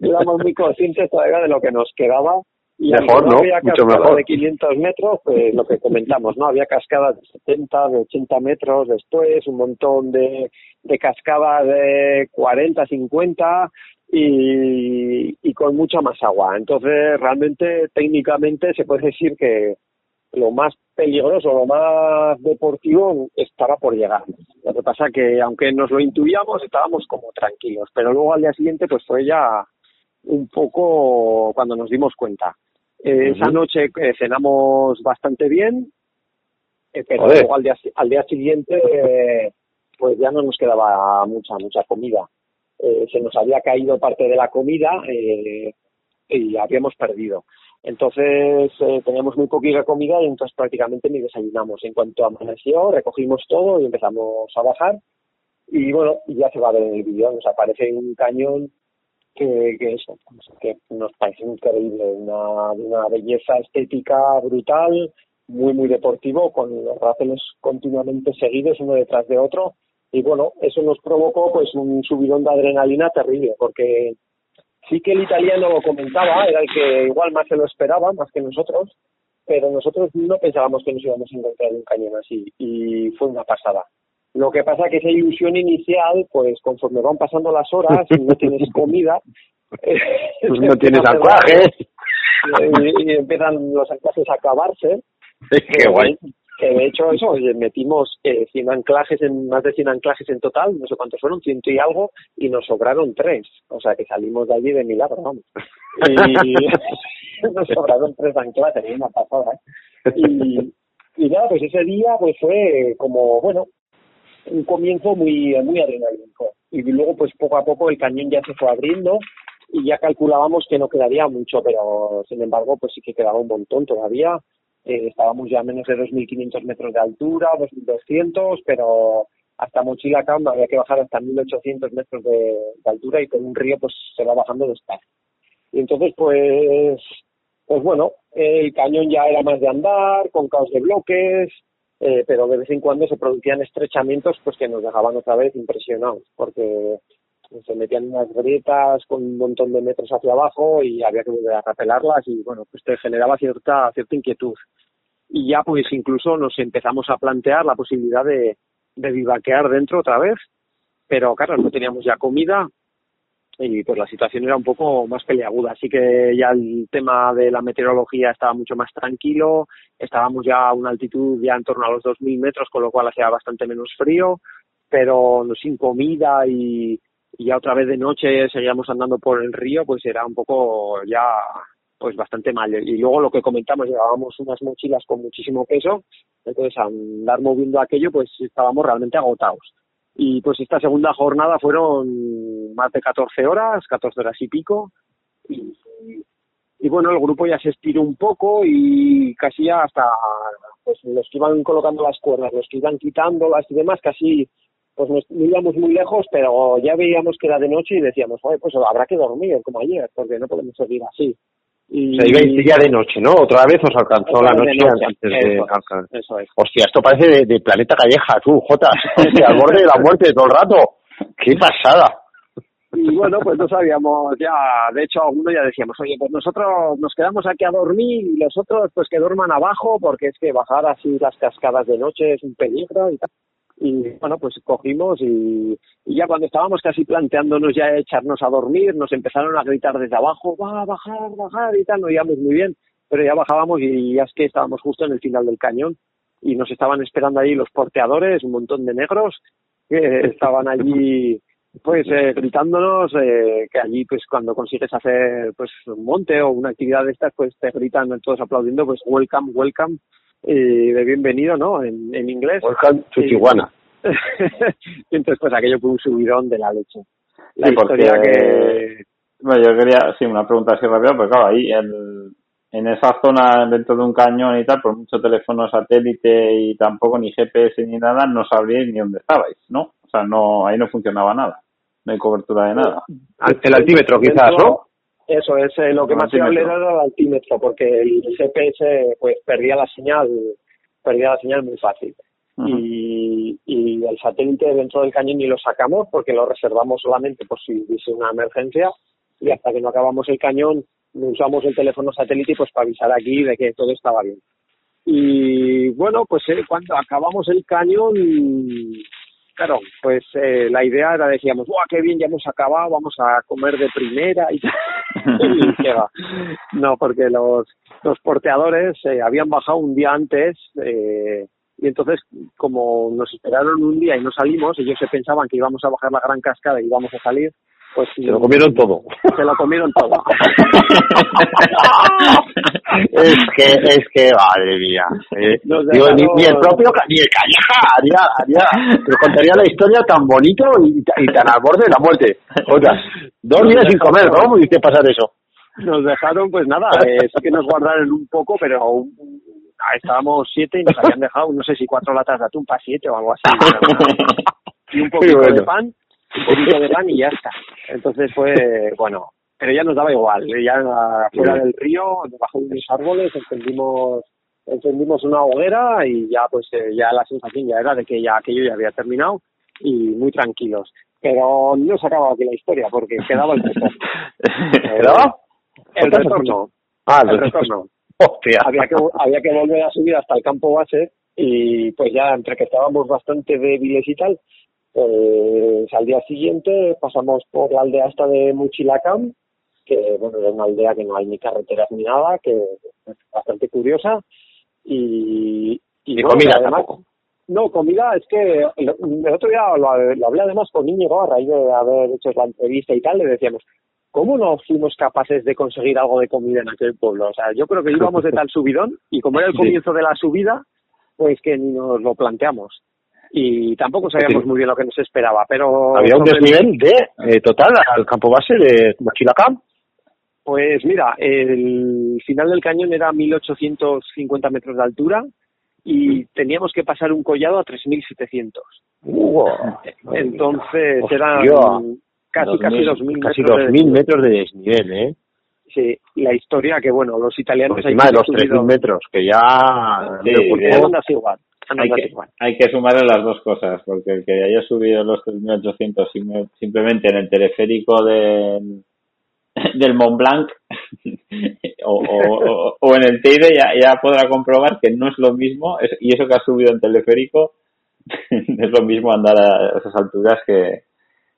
éramos muy conscientes todavía de lo que nos quedaba y mejor, ¿no? había Mucho mejor. de 500 metros, pues lo que comentamos, ¿no? Había cascadas de 70, de 80 metros después, un montón de, de cascadas de 40, 50 y, y con mucha más agua. Entonces, realmente, técnicamente, se puede decir que, lo más peligroso, lo más deportivo estará por llegar. Lo que pasa que, aunque nos lo intuíamos, estábamos como tranquilos, pero luego al día siguiente pues fue ya un poco cuando nos dimos cuenta. Eh, Esa noche eh, cenamos bastante bien, eh, pero luego al día, al día siguiente pues ya no nos quedaba mucha, mucha comida. Se nos había caído parte de la comida y habíamos perdido. Entonces eh, teníamos muy poquita comida y entonces prácticamente ni desayunamos. En cuanto amaneció, recogimos todo y empezamos a bajar. Y bueno, ya se va a ver en el vídeo, nos aparece un cañón que, que eso, que nos parece increíble, una, una belleza estética brutal, muy, muy deportivo, con los rápeles continuamente seguidos uno detrás de otro. Y bueno, eso nos provocó pues un subidón de adrenalina terrible, porque sí que el italiano lo comentaba, era el que igual más se lo esperaba, más que nosotros, pero nosotros no pensábamos que nos íbamos a encontrar un cañón así y fue una pasada. Lo que pasa que esa ilusión inicial, pues conforme van pasando las horas y (laughs) no tienes comida, pues (laughs) no tienes anclajes y, empiezan los anclajes a acabarse. (laughs) Qué guay que de hecho eso metimos eh, 100 anclajes en más de 100 anclajes en total no sé cuántos fueron ciento y algo y nos sobraron tres. O sea que salimos de allí de milagro vamos. Y (laughs) nos sobraron tres anclajes una pasada ¿eh? y y nada pues ese día pues fue como bueno un comienzo muy muy adrenalínico. Y luego pues poco a poco el cañón ya se fue abriendo y ya calculábamos que no quedaría mucho pero sin embargo pues sí que quedaba un montón todavía eh, estábamos ya a menos de 2.500 metros de altura, 2.200, pero hasta Mochila había que bajar hasta 1.800 metros de, altura y con un río pues se va bajando despacio. Y entonces pues, pues bueno, el cañón ya era más de andar, con caos de bloques, eh, pero de vez en cuando se producían estrechamientos pues que nos dejaban otra vez impresionados, porque se metían unas grietas con un montón de metros hacia abajo y había que volver a rapelarlas y bueno, pues te generaba cierta, cierta inquietud. Y ya pues incluso nos empezamos a plantear la posibilidad de, de vivaquear dentro otra vez, pero claro, no teníamos ya comida y pues la situación era un poco más peleaguda, así que ya el tema de la meteorología estaba mucho más tranquilo, estábamos ya a una altitud ya en torno a los 2.000 metros, con lo cual hacía bastante menos frío, pero sin comida y, y ya otra vez de noche seguíamos andando por el río, pues era un poco ya pues bastante mal. Y luego lo que comentamos, llevábamos unas mochilas con muchísimo peso, entonces andar moviendo aquello, pues estábamos realmente agotados. Y pues esta segunda jornada fueron más de 14 horas, 14 horas y pico, y, y bueno, el grupo ya se estiró un poco y casi hasta pues los que iban colocando las cuerdas, los que iban quitándolas y demás, casi pues no íbamos muy lejos, pero ya veíamos que era de noche y decíamos, Oye, pues habrá que dormir como ayer, porque no podemos seguir así. Y... Se iba ya de noche, ¿no? Otra vez os alcanzó la noche, antes de eso es. Hostia, esto parece de, Planeta Calleja, tú, Jota, (laughs) al borde de la muerte todo el rato. ¡Qué pasada! Y bueno, pues no sabíamos ya, de hecho algunos ya decíamos, oye, pues nosotros nos quedamos aquí a dormir y los otros pues que duerman abajo porque es que bajar así las cascadas de noche es un peligro y tal y bueno, pues cogimos y, ya cuando estábamos casi planteándonos ya echarnos a dormir, nos empezaron a gritar desde abajo, va a bajar, bajar y tal, no íbamos muy bien, pero ya bajábamos y ya es que estábamos justo en el final del cañón. Y nos estaban esperando ahí los porteadores, un montón de negros que (laughs) estaban allí pues eh, gritándonos eh, que allí pues cuando consigues hacer pues un monte o una actividad de estas pues te gritan todos aplaudiendo pues welcome welcome y de bienvenido, ¿no? En, en inglés. Welcome to Tijuana. y entonces, pues aquello fue un subidón de la leche. La historia que... Bueno, yo quería, sí, una pregunta así rápida, porque claro, ahí el, en esa zona dentro de un cañón y tal, por mucho teléfono satélite y tampoco ni GPS ni nada, no sabríais ni dónde estabais, ¿no? O sea, no, ahí no funcionaba nada. No hay cobertura de nada. El altímetro quizás, ¿no? Eso es eh, lo que más se era el altímetro, porque el GPS pues perdía la señal, perdía la señal muy fácil. y, y el satélite dentro del cañón ni lo sacamos porque lo reservamos solamente por si hubiese una emergencia y hasta que no acabamos el cañón usamos el teléfono satélite pues para avisar aquí de que todo estaba bien. Y bueno, pues eh, cuando acabamos el cañón claro, pues eh, la idea era, decíamos, ¡guau, qué bien, ya hemos acabado, vamos a comer de primera! Y, (laughs) No, porque los, los porteadores eh, habían bajado un día antes eh, y entonces, como nos esperaron un día y no salimos, ellos se pensaban que íbamos a bajar la gran cascada y íbamos a salir, pues se lo comieron todo. Se lo comieron todo. (laughs) es que, es que, madre mía. Eh, digo, ni, el propio, ni el Calleja haría, haría, pero contaría la historia tan bonito y, tan al borde de la muerte. Otra, dos días sin comer, ¿cómo pudiste pasar eso? Nos dejaron, pues nada, eh, sí que nos guardaron un poco, pero estábamos siete y nos habían dejado, no sé si cuatro latas de atún para siete o algo así. (laughs) y un poquito de pan un poquito de pan y ya está. Entonces fue, (laughs) bueno, pero ya nos daba igual. Ya fuera del río, debajo de unos árboles, encendimos, encendimos una hoguera y ya pues eh, ya la sensación ya era de que ya aquello ya había terminado y muy tranquilos. Pero no se acababa aquí la historia porque quedaba el poco. (laughs) quedaba? El retorno. Ah, el retorno. Hostia. Había que, había que volver a subir hasta el campo base y pues ya entre que estábamos bastante débiles y tal, pues al día siguiente pasamos por la aldea esta de Muchilacam, que bueno, es una aldea que no hay ni carreteras ni nada, que es bastante curiosa y, y, comida además, No, comida es que el, otro día lo, lo, hablé además con Íñigo a raíz de haber hecho la entrevista y tal, le decíamos, ¿cómo no fuimos capaces de conseguir algo de comida en aquel pueblo? O sea, yo creo que íbamos de tal subidón y como era el (laughs) comienzo de la subida, pues que ni nos lo planteamos. Y tampoco sabíamos muy bien lo que nos esperaba, pero... ¿Había un desnivel de eh, total al campo base de Mochilacam? Pues mira, el final del cañón era 1850 metros de altura y teníamos que pasar un collado a 3700. Wow. Entonces eran casi casi 2000 casi 2000 metros de desnivel, ¿eh? Sí, la historia que bueno, los italianos encima de los 3000 metros, que ya sí, andas igual. Hay que, hay que sumarle las dos cosas, porque el que haya subido los 3.800 simplemente en el teleférico del, (laughs) del Mont Blanc (laughs) o, o, o, en el Teide ya, ya podrá comprobar que no es lo mismo, y eso que ha subido en teleférico (laughs) es lo mismo andar a esas alturas que,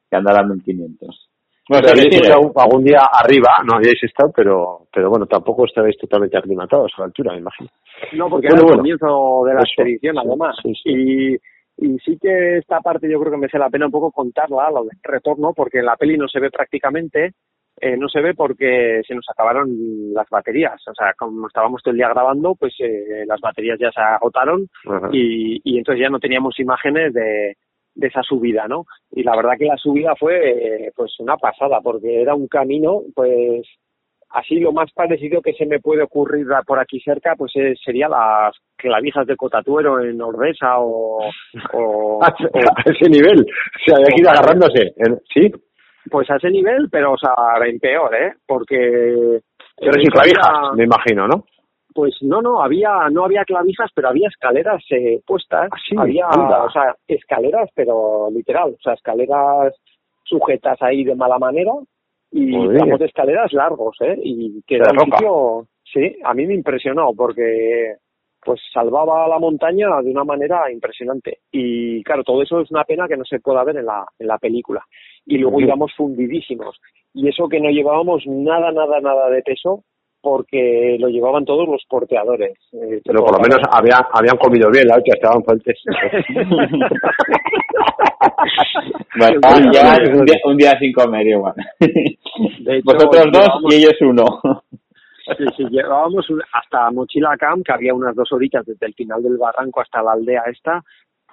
que andar a 1500. Bueno, habéis estado algún día arriba, no habéis estado, pero, pero bueno, tampoco estabais totalmente aclimatados a la altura, me imagino. No, porque era el comienzo de la expedición, además. Y, y sí que esta parte yo creo que merece la pena un poco contarla, lo del retorno, porque en la peli no se ve prácticamente, eh, no se ve porque se nos acabaron las baterías. O sea, como estábamos todo el día grabando, pues eh, las baterías ya se agotaron y, y entonces ya no teníamos imágenes de, de esa subida, ¿no? Y la verdad que la subida fue eh, pues una pasada, porque era un camino, pues así lo más parecido que se me puede ocurrir por aquí cerca, pues eh, sería las clavijas de Cotatuero en Ordesa o... o, (laughs) a, ese nivel, o sea, hay que ir agarrándose, ¿sí? Pues a ese nivel, pero o sea, en peor, ¿eh? Porque... Pero sin clavijas, me imagino, ¿no? Pues no, no, había, no había clavijas, pero había escaleras eh, puestas. Ah, había, o sea, escaleras, pero literal, o sea, escaleras sujetas ahí de mala manera y tramos de escaleras largos, ¿eh? Y que era un sitio, sí, a mí me impresionó porque pues salvaba la montaña de una manera impresionante. Y claro, todo eso es una pena que no se pueda ver en la, en la película. Y luego íbamos fundidísimos. Y eso que no llevábamos nada, nada, nada de peso, porque lo llevaban todos los porteadores. Eh, Pero por lo menos había, habían comido bien, la hostia, estaban fuertes. (laughs) bueno, un, día, un, día, sin comer igual. (laughs) Vosotros dos y ellos uno. Sí, sí, llevábamos hasta Mochila Camp, que había unas dos horitas desde el final del barranco hasta la aldea esta,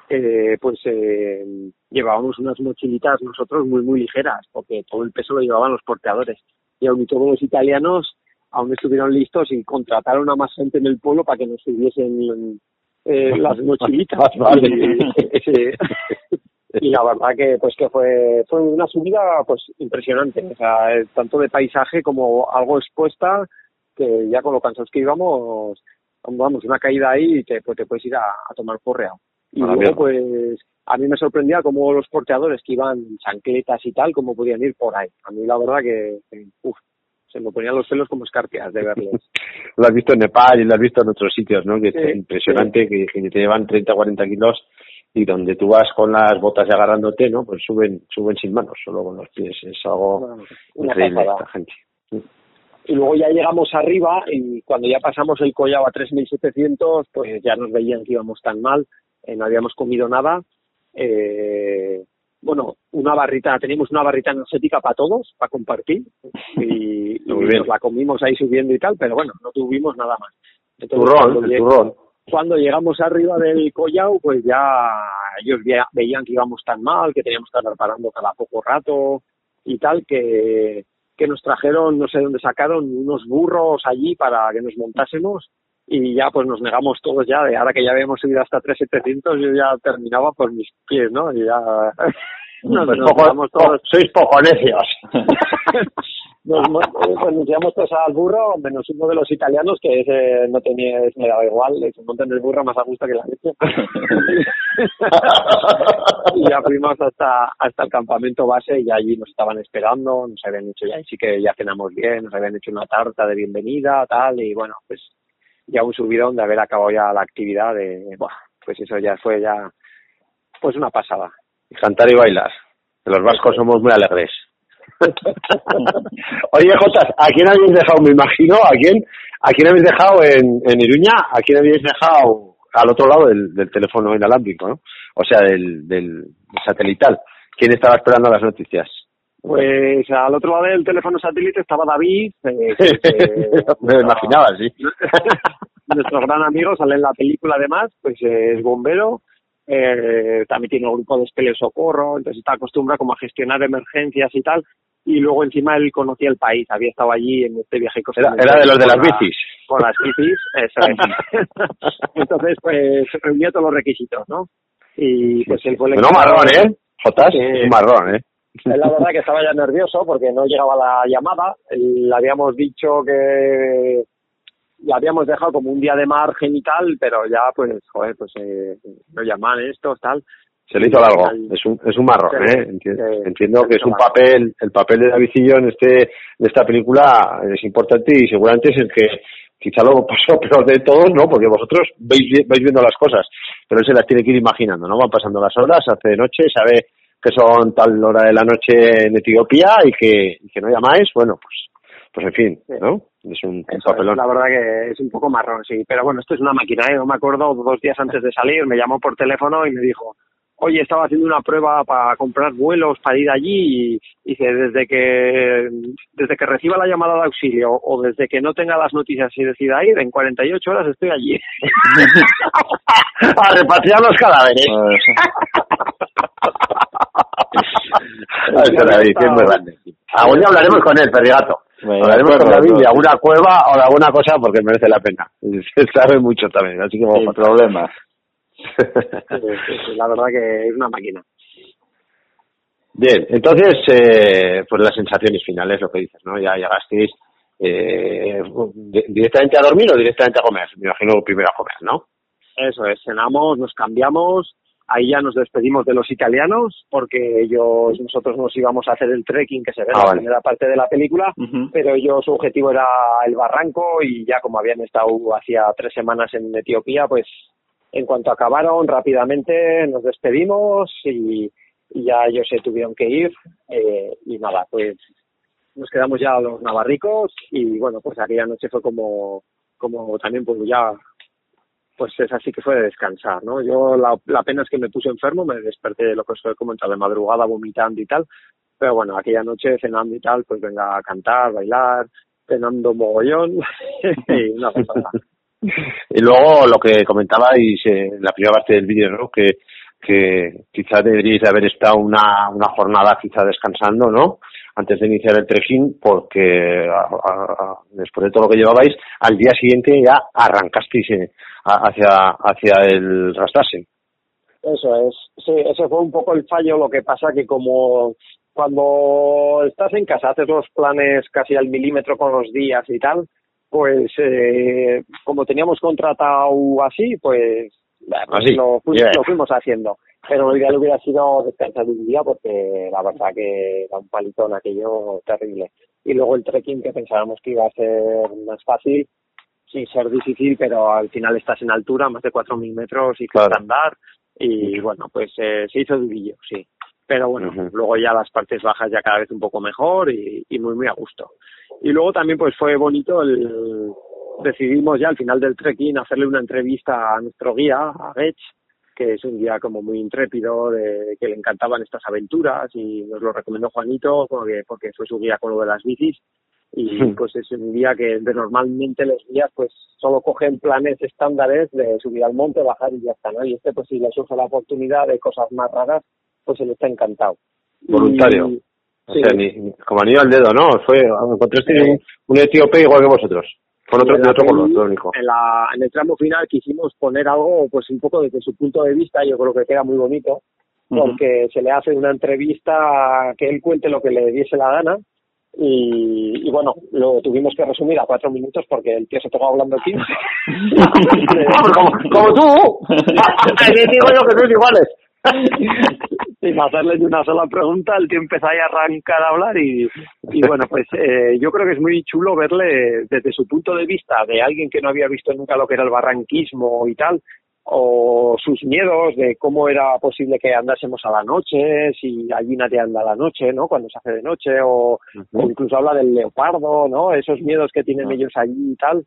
eh, pues eh, llevábamos unas mochilitas nosotros muy, muy ligeras, porque todo el peso lo llevaban los porteadores. Y aún y todos los italianos aún estuvieron listos y contrataron a más gente en el pueblo para que nos subiesen eh, las (laughs) mochilitas. y, la verdad que pues que fue fue una subida pues impresionante, o sea, eh, tanto de paisaje como algo expuesta que ya con lo cansados que íbamos, vamos, una caída ahí y te, pues, te puedes ir a, tomar porreado. Y luego, pues, a mí me sorprendía como los porteadores que iban chancletas y tal, como podían ir por ahí. A mí la verdad que, uf, se me ponían los pelos como escarpias de verles. (laughs) lo has visto en Nepal y lo has visto en otros sitios, ¿no? Que es impresionante que, te llevan 30 40 kilos y donde tú vas con las botas y agarrándote, ¿no? Pues suben suben sin manos, solo con los pies. Es algo increíble esta gente. Y luego ya llegamos arriba y cuando ya pasamos el collado a 3.700, pues ya nos veían que íbamos tan mal, eh, no habíamos comido nada. Eh, bueno, una barrita, teníamos una barrita energética para todos, para compartir, y, (laughs) nos la comimos ahí subiendo y tal, pero bueno, no tuvimos nada más. Entonces, turrón, el turrón. Cuando llegamos arriba del collao, pues ya ellos veían que íbamos tan mal, que teníamos que estar parando cada poco rato y tal, que, que nos trajeron, no sé dónde sacaron, unos burros allí para que nos montásemos y ya pues nos negamos todos ya, de ahora que ya habíamos subido hasta 3700, yo ya terminaba por mis pies, ¿no? Y ya (laughs) Nos, pues todos... sois poco necios. (laughs) nos, nos todos al burro, menos uno de los italianos que ese no tenía, me daba igual, se monta en el burro más a gusto que la leche. (laughs) y ya fuimos hasta, hasta el campamento base y allí nos estaban esperando, nos habían hecho ya, sí que ya cenamos bien, nos habían hecho una tarta de bienvenida, tal, y bueno, pues ya un subidón de haber acabado ya la actividad de, pues eso ya fue ya, pues una pasada. Cantar y bailar. Los vascos somos muy alegres. (laughs) Oye, Jotas, ¿a quién habéis dejado? Me imagino, ¿a quién, a quién habéis dejado en, en Iruña? ¿A quién habéis dejado al otro lado del, del teléfono inalámbrico, no? O sea, del, del satelital. ¿Quién estaba esperando las noticias? Pues al otro lado del teléfono satélite estaba David. Eh, (laughs) Me lo imaginaba, sí. (laughs) nuestro gran amigo, sale en la película además, pues es bombero, eh, también tiene un grupo de espeleo socorro, entonces está acostumbrado como a gestionar emergencias y tal. Y luego encima él conocía el país, había estado allí en este viaje. Era, era de los de las bicis. Con las bicis, eso es. (laughs) entonces, pues reunía todos los requisitos, ¿no? Y pues él fue el No marrón, ¿eh? Jotas, un marrón, ¿eh? La verdad que estaba ya nervioso porque no llegaba la llamada. Le habíamos dicho que la habíamos dejado como un día de margen y tal, pero ya pues, joder, pues eh, no llaman estos, tal. Se le hizo largo, es un, es un marrón, ¿eh? Entiendo, que es un papel, el papel de Davidillo en este, en esta película es importante y seguramente es el que quizá lo (laughs) pasó pero de todos, ¿no? Porque vosotros veis, vais viendo las cosas, pero él se las tiene que ir imaginando, ¿no? Van pasando las horas, hace de noche, sabe que son tal hora de la noche en Etiopía y que, y que no llamáis, bueno, pues pues en fin, ¿no? Es un, papelón. la verdad que es un poco marrón, sí. Pero bueno, esto es una máquina, ¿eh? No me acuerdo, dos días antes de salir me llamó por teléfono y me dijo, oye, estaba haciendo una prueba para comprar vuelos para ir allí y dice, desde que, desde que reciba la llamada de auxilio o desde que no tenga las noticias y decida ir, en 48 horas estoy allí. (laughs) a repatriar los cadáveres. (laughs) Algún día hablaremos con él, Perrigato. Hablaremos con David de alguna cueva o de alguna cosa porque merece la pena. (laughs) Se sabe mucho también, así que vamos Sin problemas. (laughs) la verdad que es una máquina. Bien, entonces, eh, pues las sensaciones finales, lo que dices, ¿no? Ya llegasteis eh, directamente a dormir o directamente a comer. Me imagino primero a comer, ¿no? Eso es, cenamos, nos cambiamos, ahí ya nos despedimos de los italianos porque ellos, nosotros nos íbamos a hacer el trekking que se ve en ah, la primera parte de la película, pero ellos su objetivo era el barranco y ya como habían estado hacía tres semanas en Etiopía, pues en cuanto acabaron rápidamente nos despedimos y, ya ellos se tuvieron que ir eh, y nada, pues nos quedamos ya los navarricos y bueno, pues aquella noche fue como como también pues ya pues es así que fue de descansar, ¿no? Yo la, la pena es que me puse enfermo, me desperté de lo que os he comentado de madrugada vomitando y tal, pero bueno, aquella noche cenando y tal, pues venga a cantar, bailar, cenando mogollón (laughs) y una pasada. (laughs) y luego lo que comentabais en la primera parte del vídeo, ¿no? Que, que quizá deberíais haber estado una, una jornada quizá descansando, ¿no? Antes de iniciar el trekking, porque después de todo lo que llevabais, al día siguiente ya arrancasteis eh, hacia, hacia el Rastase. Eso es, sí, ese fue un poco el fallo, lo que pasa que como cuando estás en casa haces los planes casi al milímetro con los días y tal, pues eh, como teníamos contratado así, pues, pues lo, fuimos, haciendo. Pero lo ideal hubiera sido descansar un día porque la verdad que era un palitón aquello terrible. Y luego el trekking que pensábamos que iba a ser más fácil, sin ser difícil, pero al final estás en altura, más de 4.000 metros y claro. andar. Y bueno, pues eh, se hizo durillo, sí. Pero bueno, luego ya las partes bajas ya cada vez un poco mejor y, y muy, muy a gusto. Y luego también pues fue bonito el, decidimos ya al final del trekking hacerle una entrevista a nuestro guía, a Gech, que es un guía como muy intrépido, de, que le encantaban estas aventuras y nos lo recomendó Juanito porque, porque fue su guía con lo de las bicis y pues es un guía que de normalmente los guías pues solo cogen planes estándares de subir al monte, bajar y ya está, ¿no? Y este pues si le surge la oportunidad de cosas más raras, pues él está encantado. Voluntario. O sea, ni, como anillo al dedo, ¿no? Fue, encontraste un, un etíope igual que vosotros. Con otro, otro color, en, la, en el tramo final quisimos poner algo, pues un poco desde su punto de vista, yo creo que queda muy bonito, porque se le hace una entrevista que él cuente lo que le diese la gana y, y, bueno, lo tuvimos que resumir a cuatro minutos porque el tío se tocó hablando 15. (laughs) como, como tú. (laughs) digo yo que sois iguales. (laughs) Sin hacerle ni una sola pregunta, el tío empezó a arrancar a hablar y, y bueno, pues eh, yo creo que es muy chulo verle desde su punto de vista de alguien que no había visto nunca lo que era el barranquismo y tal, o sus miedos de cómo era posible que andásemos a la noche, si allí nadie anda a la noche, ¿no? Cuando se hace de noche, o, incluso habla del leopardo, ¿no? Esos miedos que tienen ellos allí y tal,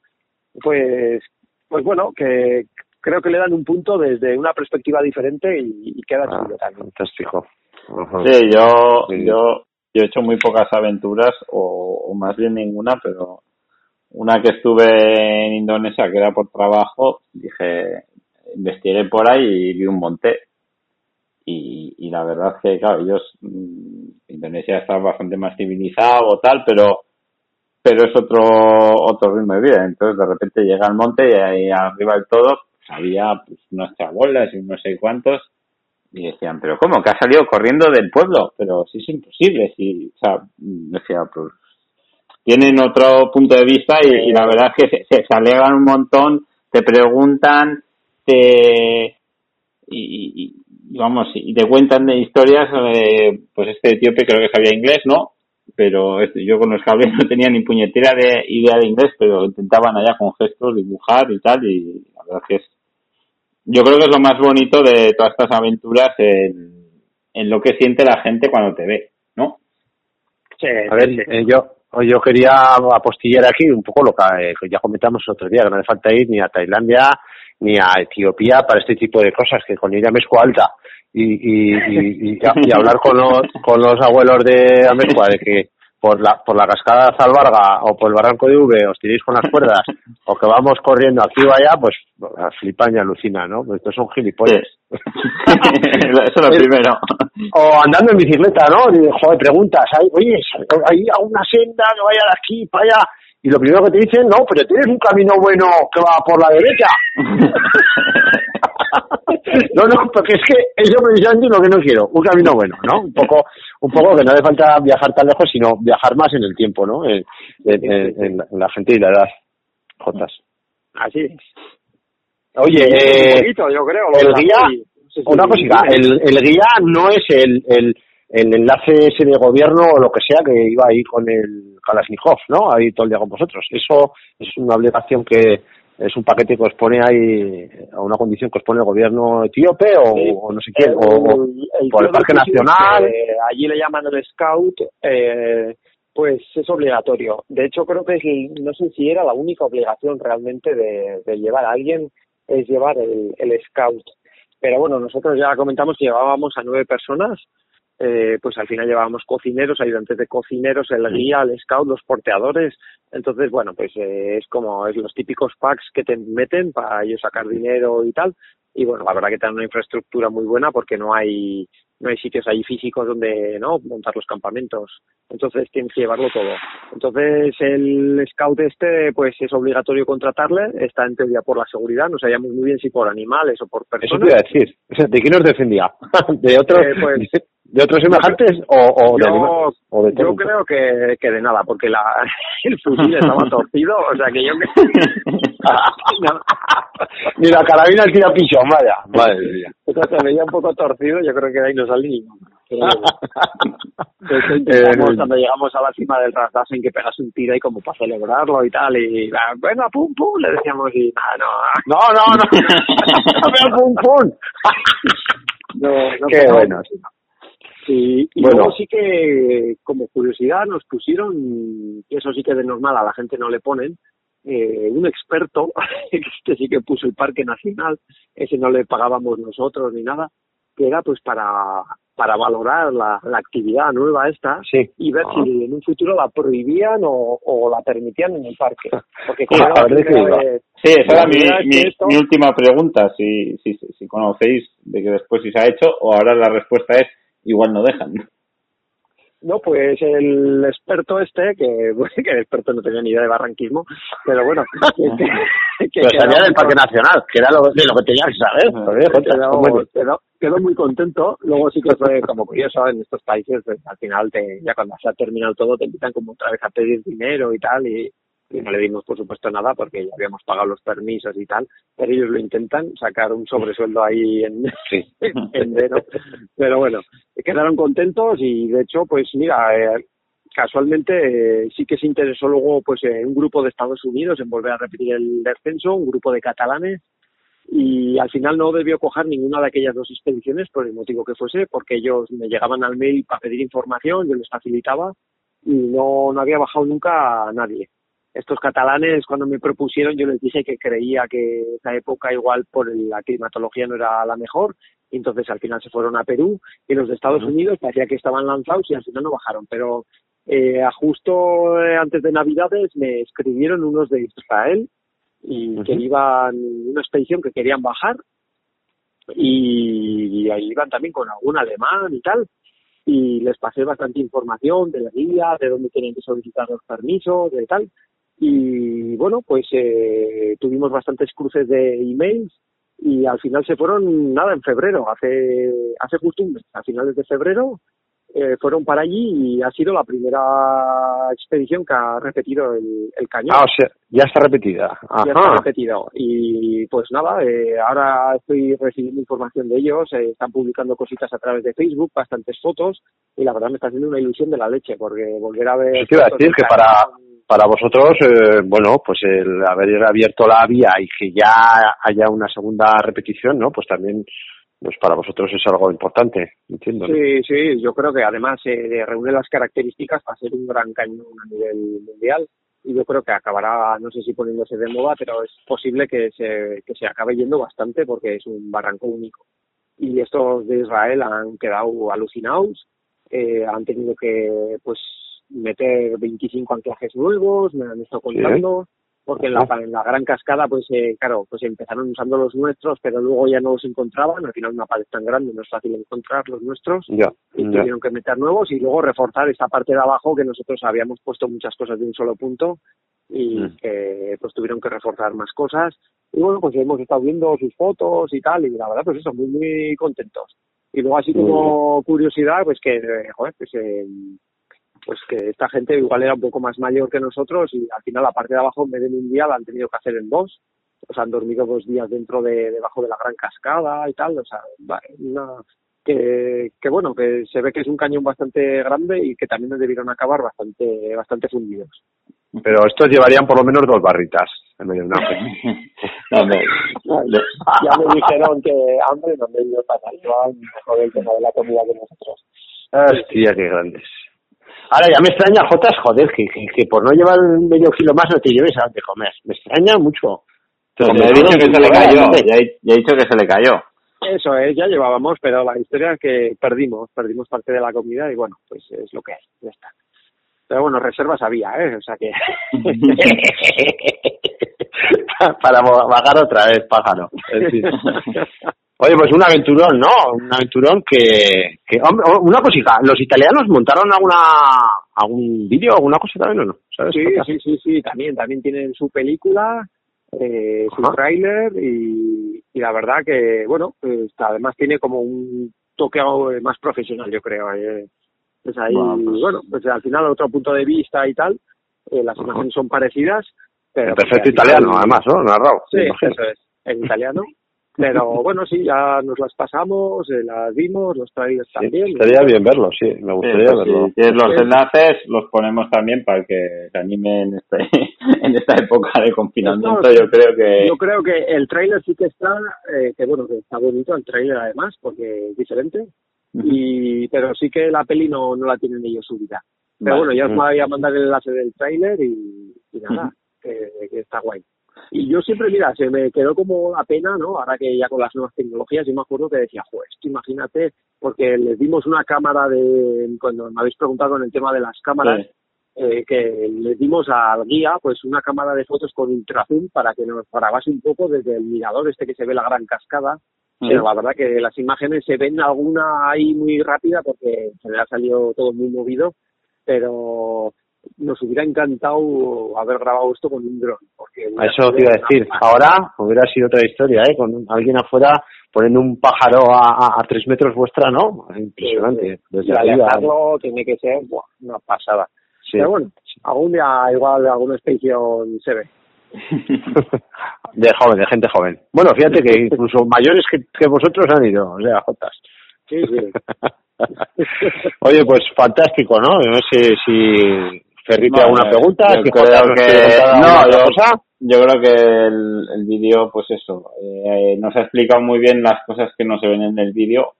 pues, pues bueno, que creo que le dan un punto desde una perspectiva diferente y, queda ah, chulo también. Fantástico. Sí, yo, yo, yo he hecho muy pocas aventuras, o, o más bien ninguna, pero una que estuve en Indonesia, que era por trabajo, dije, investigué por ahí y vi un monte. Y, y la verdad es que, claro, ellos, mm, Indonesia está bastante más civilizado o tal, pero pero es otro otro ritmo de vida. Entonces, de repente llega al monte y ahí arriba del todo pues, había pues, unas chabolas y no sé cuántos. Y decían, pero ¿cómo? Que ha salido corriendo del pueblo. Pero si es imposible. Si, o sea, decía, pues tienen otro punto de vista y, la verdad es que se, se, alegan un montón, te preguntan te y, vamos y te cuentan de historias eh, pues este etíope creo que sabía inglés no pero este, yo con los cables (laughs) no tenía ni puñetera de idea de inglés pero intentaban allá con gestos dibujar y tal y la verdad que es yo creo que es lo más bonito de todas estas aventuras en, en lo que siente la gente cuando te ve no sí, a ver eh, yo yo quería apostillar aquí un poco lo que, eh, ya comentamos el otro día, que no hace falta ir ni a Tailandia ni a Etiopía para este tipo de cosas, que con ir a Mezcua Alta y, y, y, y, hablar con los, con los abuelos de Amezcua de que por la, por la cascada Zalbarga o por el barranco de V os tiréis con las cuerdas o que vamos corriendo aquí o allá, pues flipan y alucina, ¿no? Pues estos son gilipollas. (laughs) Eso es lo primero. O andando en bicicleta, ¿no? Y, joder, preguntas, oye, hay una senda que vaya de aquí para allá y lo primero que te dicen, no, pero tienes un camino bueno que va por la derecha. (laughs) no, no, porque es que eso precisamente es lo que no quiero, un camino bueno, ¿no? Un poco, un poco que no hace falta viajar tan lejos, sino viajar más en el tiempo, ¿no? En, en, la gente y la edad. Jotas. Así es. Oye, eh, yo creo, el guía, una cosita, el, el guía no es el, el el enlace ese de gobierno o lo que sea que iba ahí con el Kalashnikov, ¿no? Ahí todo el día con vosotros. Eso es una obligación que es un paquete que os pone ahí a una condición que os pone el gobierno etíope o, no sé quién, o, el, por el Parque Nacional. allí le llaman el Scout, eh, pues es obligatorio. De hecho, creo que no sé si era la única obligación realmente de, de llevar a alguien, es llevar el, el Scout. Pero bueno, nosotros ya comentamos que llevábamos a nueve personas eh, pues al final llevábamos cocineros, ayudantes de cocineros, el guía, el scout, los porteadores. Entonces, bueno, pues eh, es como es los típicos packs que te meten para ellos sacar dinero y tal. Y bueno, la verdad que tienen una infraestructura muy buena porque no hay no hay sitios ahí físicos donde no montar los campamentos. Entonces tienes que llevarlo todo. Entonces el scout este pues es obligatorio contratarle, está en teoría por la seguridad, no sabíamos muy bien si por animales o por personas. Eso te iba a decir, ¿de quién nos defendía? (laughs) ¿De otros? Eh, pues, (laughs) ¿De otros semejantes o, de yo, o de Yo creo que, que de nada, porque la, (laughs) el fusil estaba torcido, o sea que yo... (laughs) Ni la carabina tira pichón, vaya. Madre mía. se veía un poco torcido, yo creo que de ahí no salí. (laughs) Entonces, cuando llegamos a la cima del en que pegas un tiro y como para celebrarlo y tal, y bueno, pum, pum, le decíamos y nada, no. No, no, no. (laughs) pum, pum. No, no, Qué bueno. Sí, y bueno. luego sí que, como curiosidad, nos pusieron, y eso sí que de normal a la gente no le ponen, eh, un experto, que (laughs) sí que puso el Parque Nacional, ese no le pagábamos nosotros ni nada, que era pues para, para valorar la, la actividad nueva esta y ver si ah. en un futuro la prohibían o, o la permitían en el parque. Porque (laughs) sí, esa era mi, mi, mi, última pregunta, si, si, si conocéis de que después si se ha hecho o ahora la respuesta es igual no dejan. No, pues el experto este, que, (laughs) que el experto no tenía ni idea de barranquismo, pero bueno. que, que salía del Parque Nacional, que era lo, de lo que tenía que saber. Quedó, quedó, muy contento. Luego sí que fue como curioso en estos países, pues, al final, te, ya cuando se ha terminado todo, te invitan como otra vez a pedir dinero y tal, y, y no le dimos por supuesto nada porque ya habíamos pagado los permisos y tal, pero ellos lo intentan sacar un sobresueldo ahí en, (laughs) (laughs) en enero. Pero bueno, quedaron contentos y de hecho, pues mira, eh, casualmente eh, sí que se interesó luego pues en un grupo de Estados Unidos en volver a repetir el descenso, un grupo de catalanes y al final no debió coger ninguna de aquellas dos expediciones por el motivo que fuese, porque ellos me llegaban al mail para pedir información, yo les facilitaba y no, no había bajado nunca a nadie estos catalanes cuando me propusieron yo les dije que creía que esa época igual por la climatología no era la mejor y entonces al final se fueron a Perú y los de Estados Unidos parecía que estaban lanzados y al final no bajaron pero eh, justo eh, antes de Navidades me escribieron unos de Israel y que iban una expedición que querían bajar y, y ahí iban también con algún alemán y tal y les pasé bastante información de la guía, de dónde tenían que solicitar los permisos, de tal y bueno, pues eh, tuvimos bastantes cruces de emails y al final se fueron, nada, en febrero, hace, hace justo un mes, a finales de febrero, eh, fueron para allí y ha sido la primera expedición que ha repetido el, el cañón. Ah, o sea, ya está repetida. Ya está repetido. Y pues nada, eh, ahora estoy recibiendo información de ellos, eh, están publicando cositas a través de Facebook, bastantes fotos, y la verdad me está haciendo una ilusión de la leche, porque volver a ver... Sí, decir que para para vosotros, eh, bueno, pues el haber abierto la vía y que ya haya una segunda repetición, ¿no? Pues también, pues para vosotros es algo importante, entiendo. Sí, sí, yo creo que además eh, reúne las características para ser un gran cañón a nivel mundial y yo creo que acabará, no sé si poniéndose de moda, pero es posible que se, que se acabe yendo bastante porque es un barranco único. Y estos de Israel han quedado alucinados, eh, han tenido que, pues, meter 25 anclajes nuevos, me han estado contando, porque en la, en la gran cascada, pues eh, claro, pues empezaron usando los nuestros, pero luego ya no los encontraban, al final una pared tan grande no es fácil encontrar los nuestros, ya, y tuvieron que meter nuevos y luego reforzar esta parte de abajo que nosotros habíamos puesto muchas cosas de un solo punto y mm. que pues tuvieron que reforzar más cosas. Y bueno pues hemos estado viendo sus fotos y tal y la verdad pues eso muy muy contentos. Y luego así como curiosidad pues que eh, joder pues eh, pues que esta gente igual era un poco más mayor que nosotros y al final la parte de abajo en vez de un día la han tenido que hacer en dos. O sea han dormido dos días dentro de debajo de la gran cascada y tal o sea una que, que bueno que se ve que es un cañón bastante grande y que también debieron acabar bastante bastante fundidos. Pero estos llevarían por lo menos dos barritas en medio de una (laughs) ya me dijeron que hambre no me dio para mejor el tema de la comida que nosotros. Hostia qué grandes Ahora ya me extraña, Jotas, joder, que, que, por no llevar medio kilo más no te lleves a de comer. Me extraña mucho. me he dicho que se le cayó, ya he, dicho que se le cayó. Eso es, ya llevábamos, pero la historia es que perdimos, perdimos parte de la comida y bueno, pues es lo que hay, ya está. Pero bueno, reservas había, ¿eh? O sea que... (laughs) (laughs) Para bajar otra vez, pájaro. (laughs) Oye, pues un aventurón, ¿no? Un aventurón que, que hombre, una cosita, ¿los italianos montaron alguna algún vídeo, alguna cosa también o no? ¿Sabes? Sí, sí, sí, sí, también, también tienen su película, eh, su tráiler y, y, la verdad que, bueno, pues además tiene como un toque más profesional, yo creo. Eh. Pues ahí, pues bueno, pues al final otro punto de vista y tal, eh, las imágenes son parecidas, pero... Perfecto italiano, además, ¿no? Narrado. Sí, eso es, en italiano. Pero bueno, sí, ya nos las pasamos, eh, las vimos, los trailers también. Estaría bien verlos, sí, me gustaría pues verlo. Tienes los enlaces, los ponemos también para que se anime en, este, (laughs) en esta época de confinamiento. yo creo que yo creo que el trailer sí que está, eh, que bueno, que está bonito el trailer además, porque es diferente. y Pero sí que la peli no, no la tienen ellos subida. Pero bueno, ya os voy a mandar el enlace del trailer y, nada, que está guay. Y yo siempre, mira, se me quedó como la pena, ¿no? Ahora que ya con las nuevas tecnologías, yo me acuerdo que decía, pues, imagínate, porque les dimos una cámara de, cuando me habéis preguntado con el tema de las cámaras, eh, que le dimos al guía pues una cámara de fotos con ultrazoom para que nos grabase un poco desde el mirador este que se ve la gran cascada. Pero la verdad que las imágenes se ven alguna ahí muy rápida porque se le ha salido todo muy movido, pero nos hubiera encantado haber grabado esto con un dron. Porque eso te iba a decir. Ahora hubiera sido otra historia, ¿eh? Con alguien afuera poniendo un pájaro a, a, tres metros vuestra, ¿no? Impresionante. Desde arriba. tiene que ser una pasada. Pero bueno, algún día igual alguna expedición se ve. (laughs) de joven, de gente joven. Bueno, fíjate que incluso mayores que, que vosotros han ido, o sea, Jotas. Sí, sí. (laughs) Oye, pues fantástico, ¿no? No sé si Ferri te alguna pregunta. Yo creo que, no, yo, yo, creo que el, el vídeo, pues eso, eh, nos ha explicado muy bien las cosas que no se ven en el vídeo.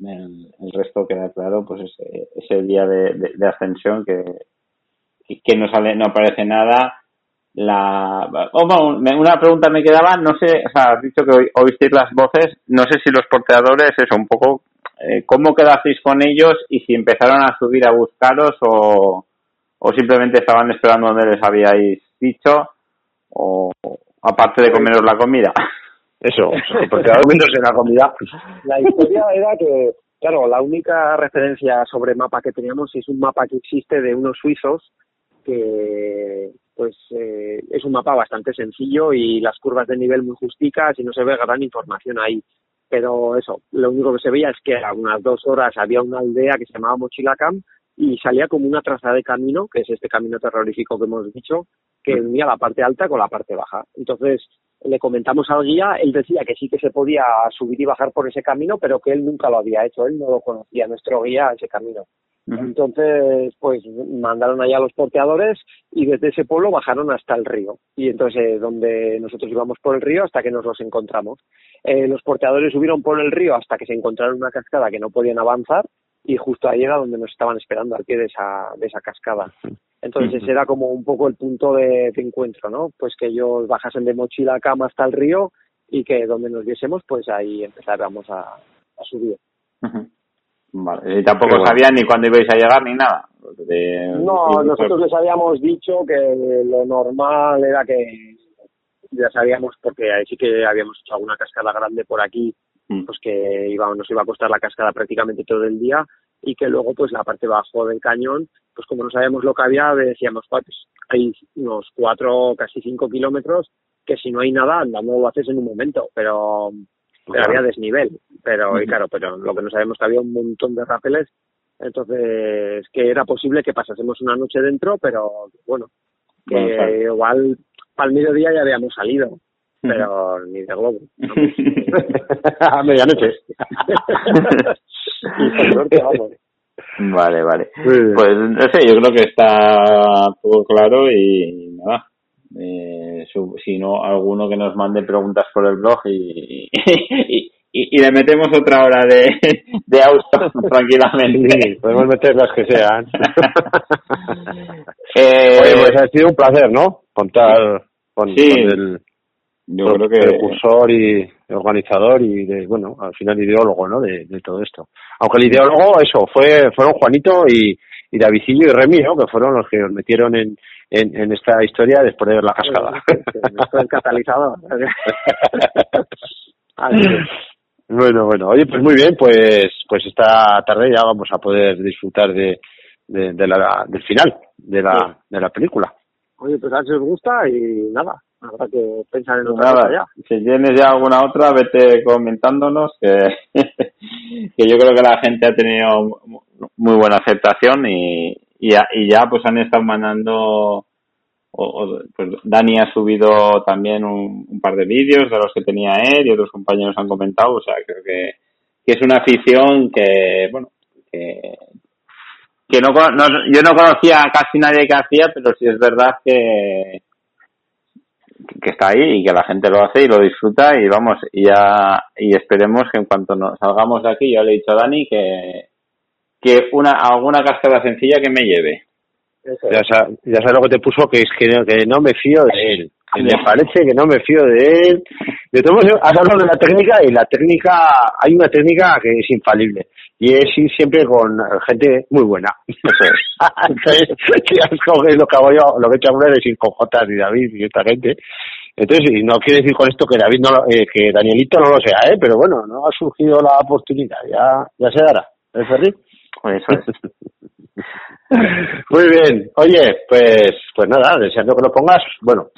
El, el resto queda claro, pues ese, ese día de, de, de ascensión que, que no sale, no aparece nada. La, oh, una pregunta me quedaba, no sé, o sea, has dicho que oísteis las voces, no sé si los porteadores, eso, un poco, eh, ¿cómo quedasteis con ellos y si empezaron a subir a buscaros o, o simplemente estaban esperando donde les habíais dicho o aparte de comeros la comida? (laughs) (laughs) Eso, porque en la comida. La historia era que, claro, la única referencia sobre mapa que teníamos es un mapa que existe de unos suizos que pues eh, es un mapa bastante sencillo y las curvas de nivel muy justicas y no se ve gran información ahí. Pero eso, lo único que se veía es que a unas dos horas había una aldea que se llamaba Mochilacam y salía como una traza de camino, que es este camino terrorífico que hemos dicho, que unía la parte alta con la parte baja. Entonces le comentamos al guía, él decía que sí que se podía subir y bajar por ese camino, pero que él nunca lo había hecho, él no lo conocía, nuestro guía, ese camino. Entonces, pues mandaron allá a los porteadores y desde ese pueblo bajaron hasta el río. Y entonces, eh, donde nosotros íbamos por el río hasta que nos los encontramos. Eh, los porteadores subieron por el río hasta que se encontraron una cascada que no podían avanzar y justo ahí era donde nos estaban esperando al pie de esa, de esa cascada. Entonces ese era como un poco el punto de, encuentro, ¿no? Pues que ellos bajasen de mochila a cama hasta el río y que donde nos viésemos, pues ahí empezáramos a, a subir. Vale. Y tampoco sabían ni cuándo ibais a llegar ni nada. no, nosotros les habíamos dicho que lo normal era que ya sabíamos, porque ahí sí que habíamos hecho alguna cascada grande por aquí. Pues que iba, nos iba a costar la cascada prácticamente todo el día y que luego pues la parte bajo del cañón, pues como no sabíamos lo que había, decíamos, pues hay unos cuatro, casi cinco kilómetros que si no hay nada andando lo haces en un momento, pero pero había desnivel, pero y claro, pero lo que no sabemos que había un montón de rápeles, entonces que era posible que pasásemos una noche dentro, pero bueno, que igual para el mediodía ya habíamos salido, pero ni de globo. (laughs) A medianoche. (laughs) Vale, vale. Pues no sé, yo creo que está todo claro y nada, eh, si no, alguno que nos mande preguntas por el blog y, y, y, le metemos otra hora de, de auto (laughs) tranquilamente. podemos meter las que sean. eh, Oye, pues ha sido un placer, ¿no? Contar con, el, yo creo que... precursor y organizador y de, bueno, al final ideólogo, ¿no? De, de todo esto. Aunque el ideólogo, eso, fue fueron Juanito y, y Davidillo y Remi, ¿no? Que fueron los que nos metieron en, en, en esta historia después de ver la cascada. el catalizador. (laughs) bueno, bueno. Oye, pues muy bien, pues pues esta tarde ya vamos a poder disfrutar de, de, de la, del final de la, de la película. Oye, pues a ver si os gusta y nada, habrá que pensar en otra nada, ya. Si tienes ya alguna otra, vete comentándonos que, (laughs) que yo creo que la gente ha tenido muy buena aceptación y, y, ya, y ya pues han estado mandando o, pues Dani ha subido también un, un par de vídeos de los que tenía él y otros compañeros han comentado, o sea, creo que, que es una afición que, bueno, que, que no, no, yo no conocía a casi nadie que hacía, pero sí es verdad que, que está ahí y que la gente lo hace y lo disfruta y vamos, y ya, y esperemos que en cuanto nos salgamos de aquí, yo le he dicho a Dani que, que una, alguna cascada sencilla que me lleve. Ya, sabes, ya sabes lo que te puso, que es que, que no me fío de él. Me parece que no me fío de él. De todos modos, has hablado de la técnica y la técnica, hay una técnica que es infalible y es ir siempre con gente muy buena. (laughs) Entonces, lo que hago yo, lo que he hecho alguna es ir con Jotas y David y esta gente. Entonces, y no quiere decir con esto que David no, eh, que Danielito no lo sea, ¿eh? pero bueno, no ha surgido la oportunidad, ya, ya se dará. ¿Es Ferri? Pues eso es. (laughs) Muy bien. Oye, pues pues nada, deseando que lo pongas, bueno,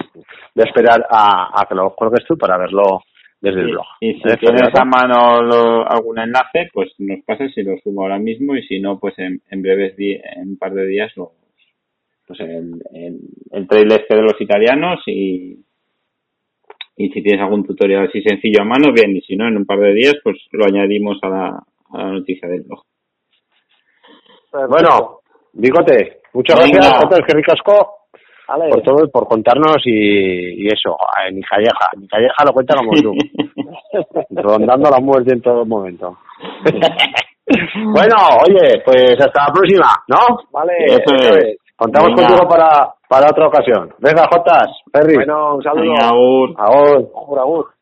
voy a esperar a, a que lo colgues tú para verlo desde el blog. Y si ¿Eh, tienes a mano lo, algún enlace, pues nos pases y lo subo ahora mismo y si no, pues en, en breves en un par de días lo pues el, el, el trailer este de los italianos y y si tienes algún tutorial así sencillo a mano, bien, y si no, en un par de días, pues lo añadimos a la, a la noticia del blog. Bueno, Bigote, muchas gracias, Jota, que ricasco, vale. por todo, por contarnos y, y eso, mi calleja, mi calleja lo cuenta como tú, (laughs) rondando la muerte en todo momento. (laughs) bueno, oye, pues hasta la próxima, ¿no? Vale, eso es. Contamos Venga. contigo para, para otra ocasión. Venga, Jotas, Ferry. Bueno, un saludo. Venga, agur. Agur. Agur, agur.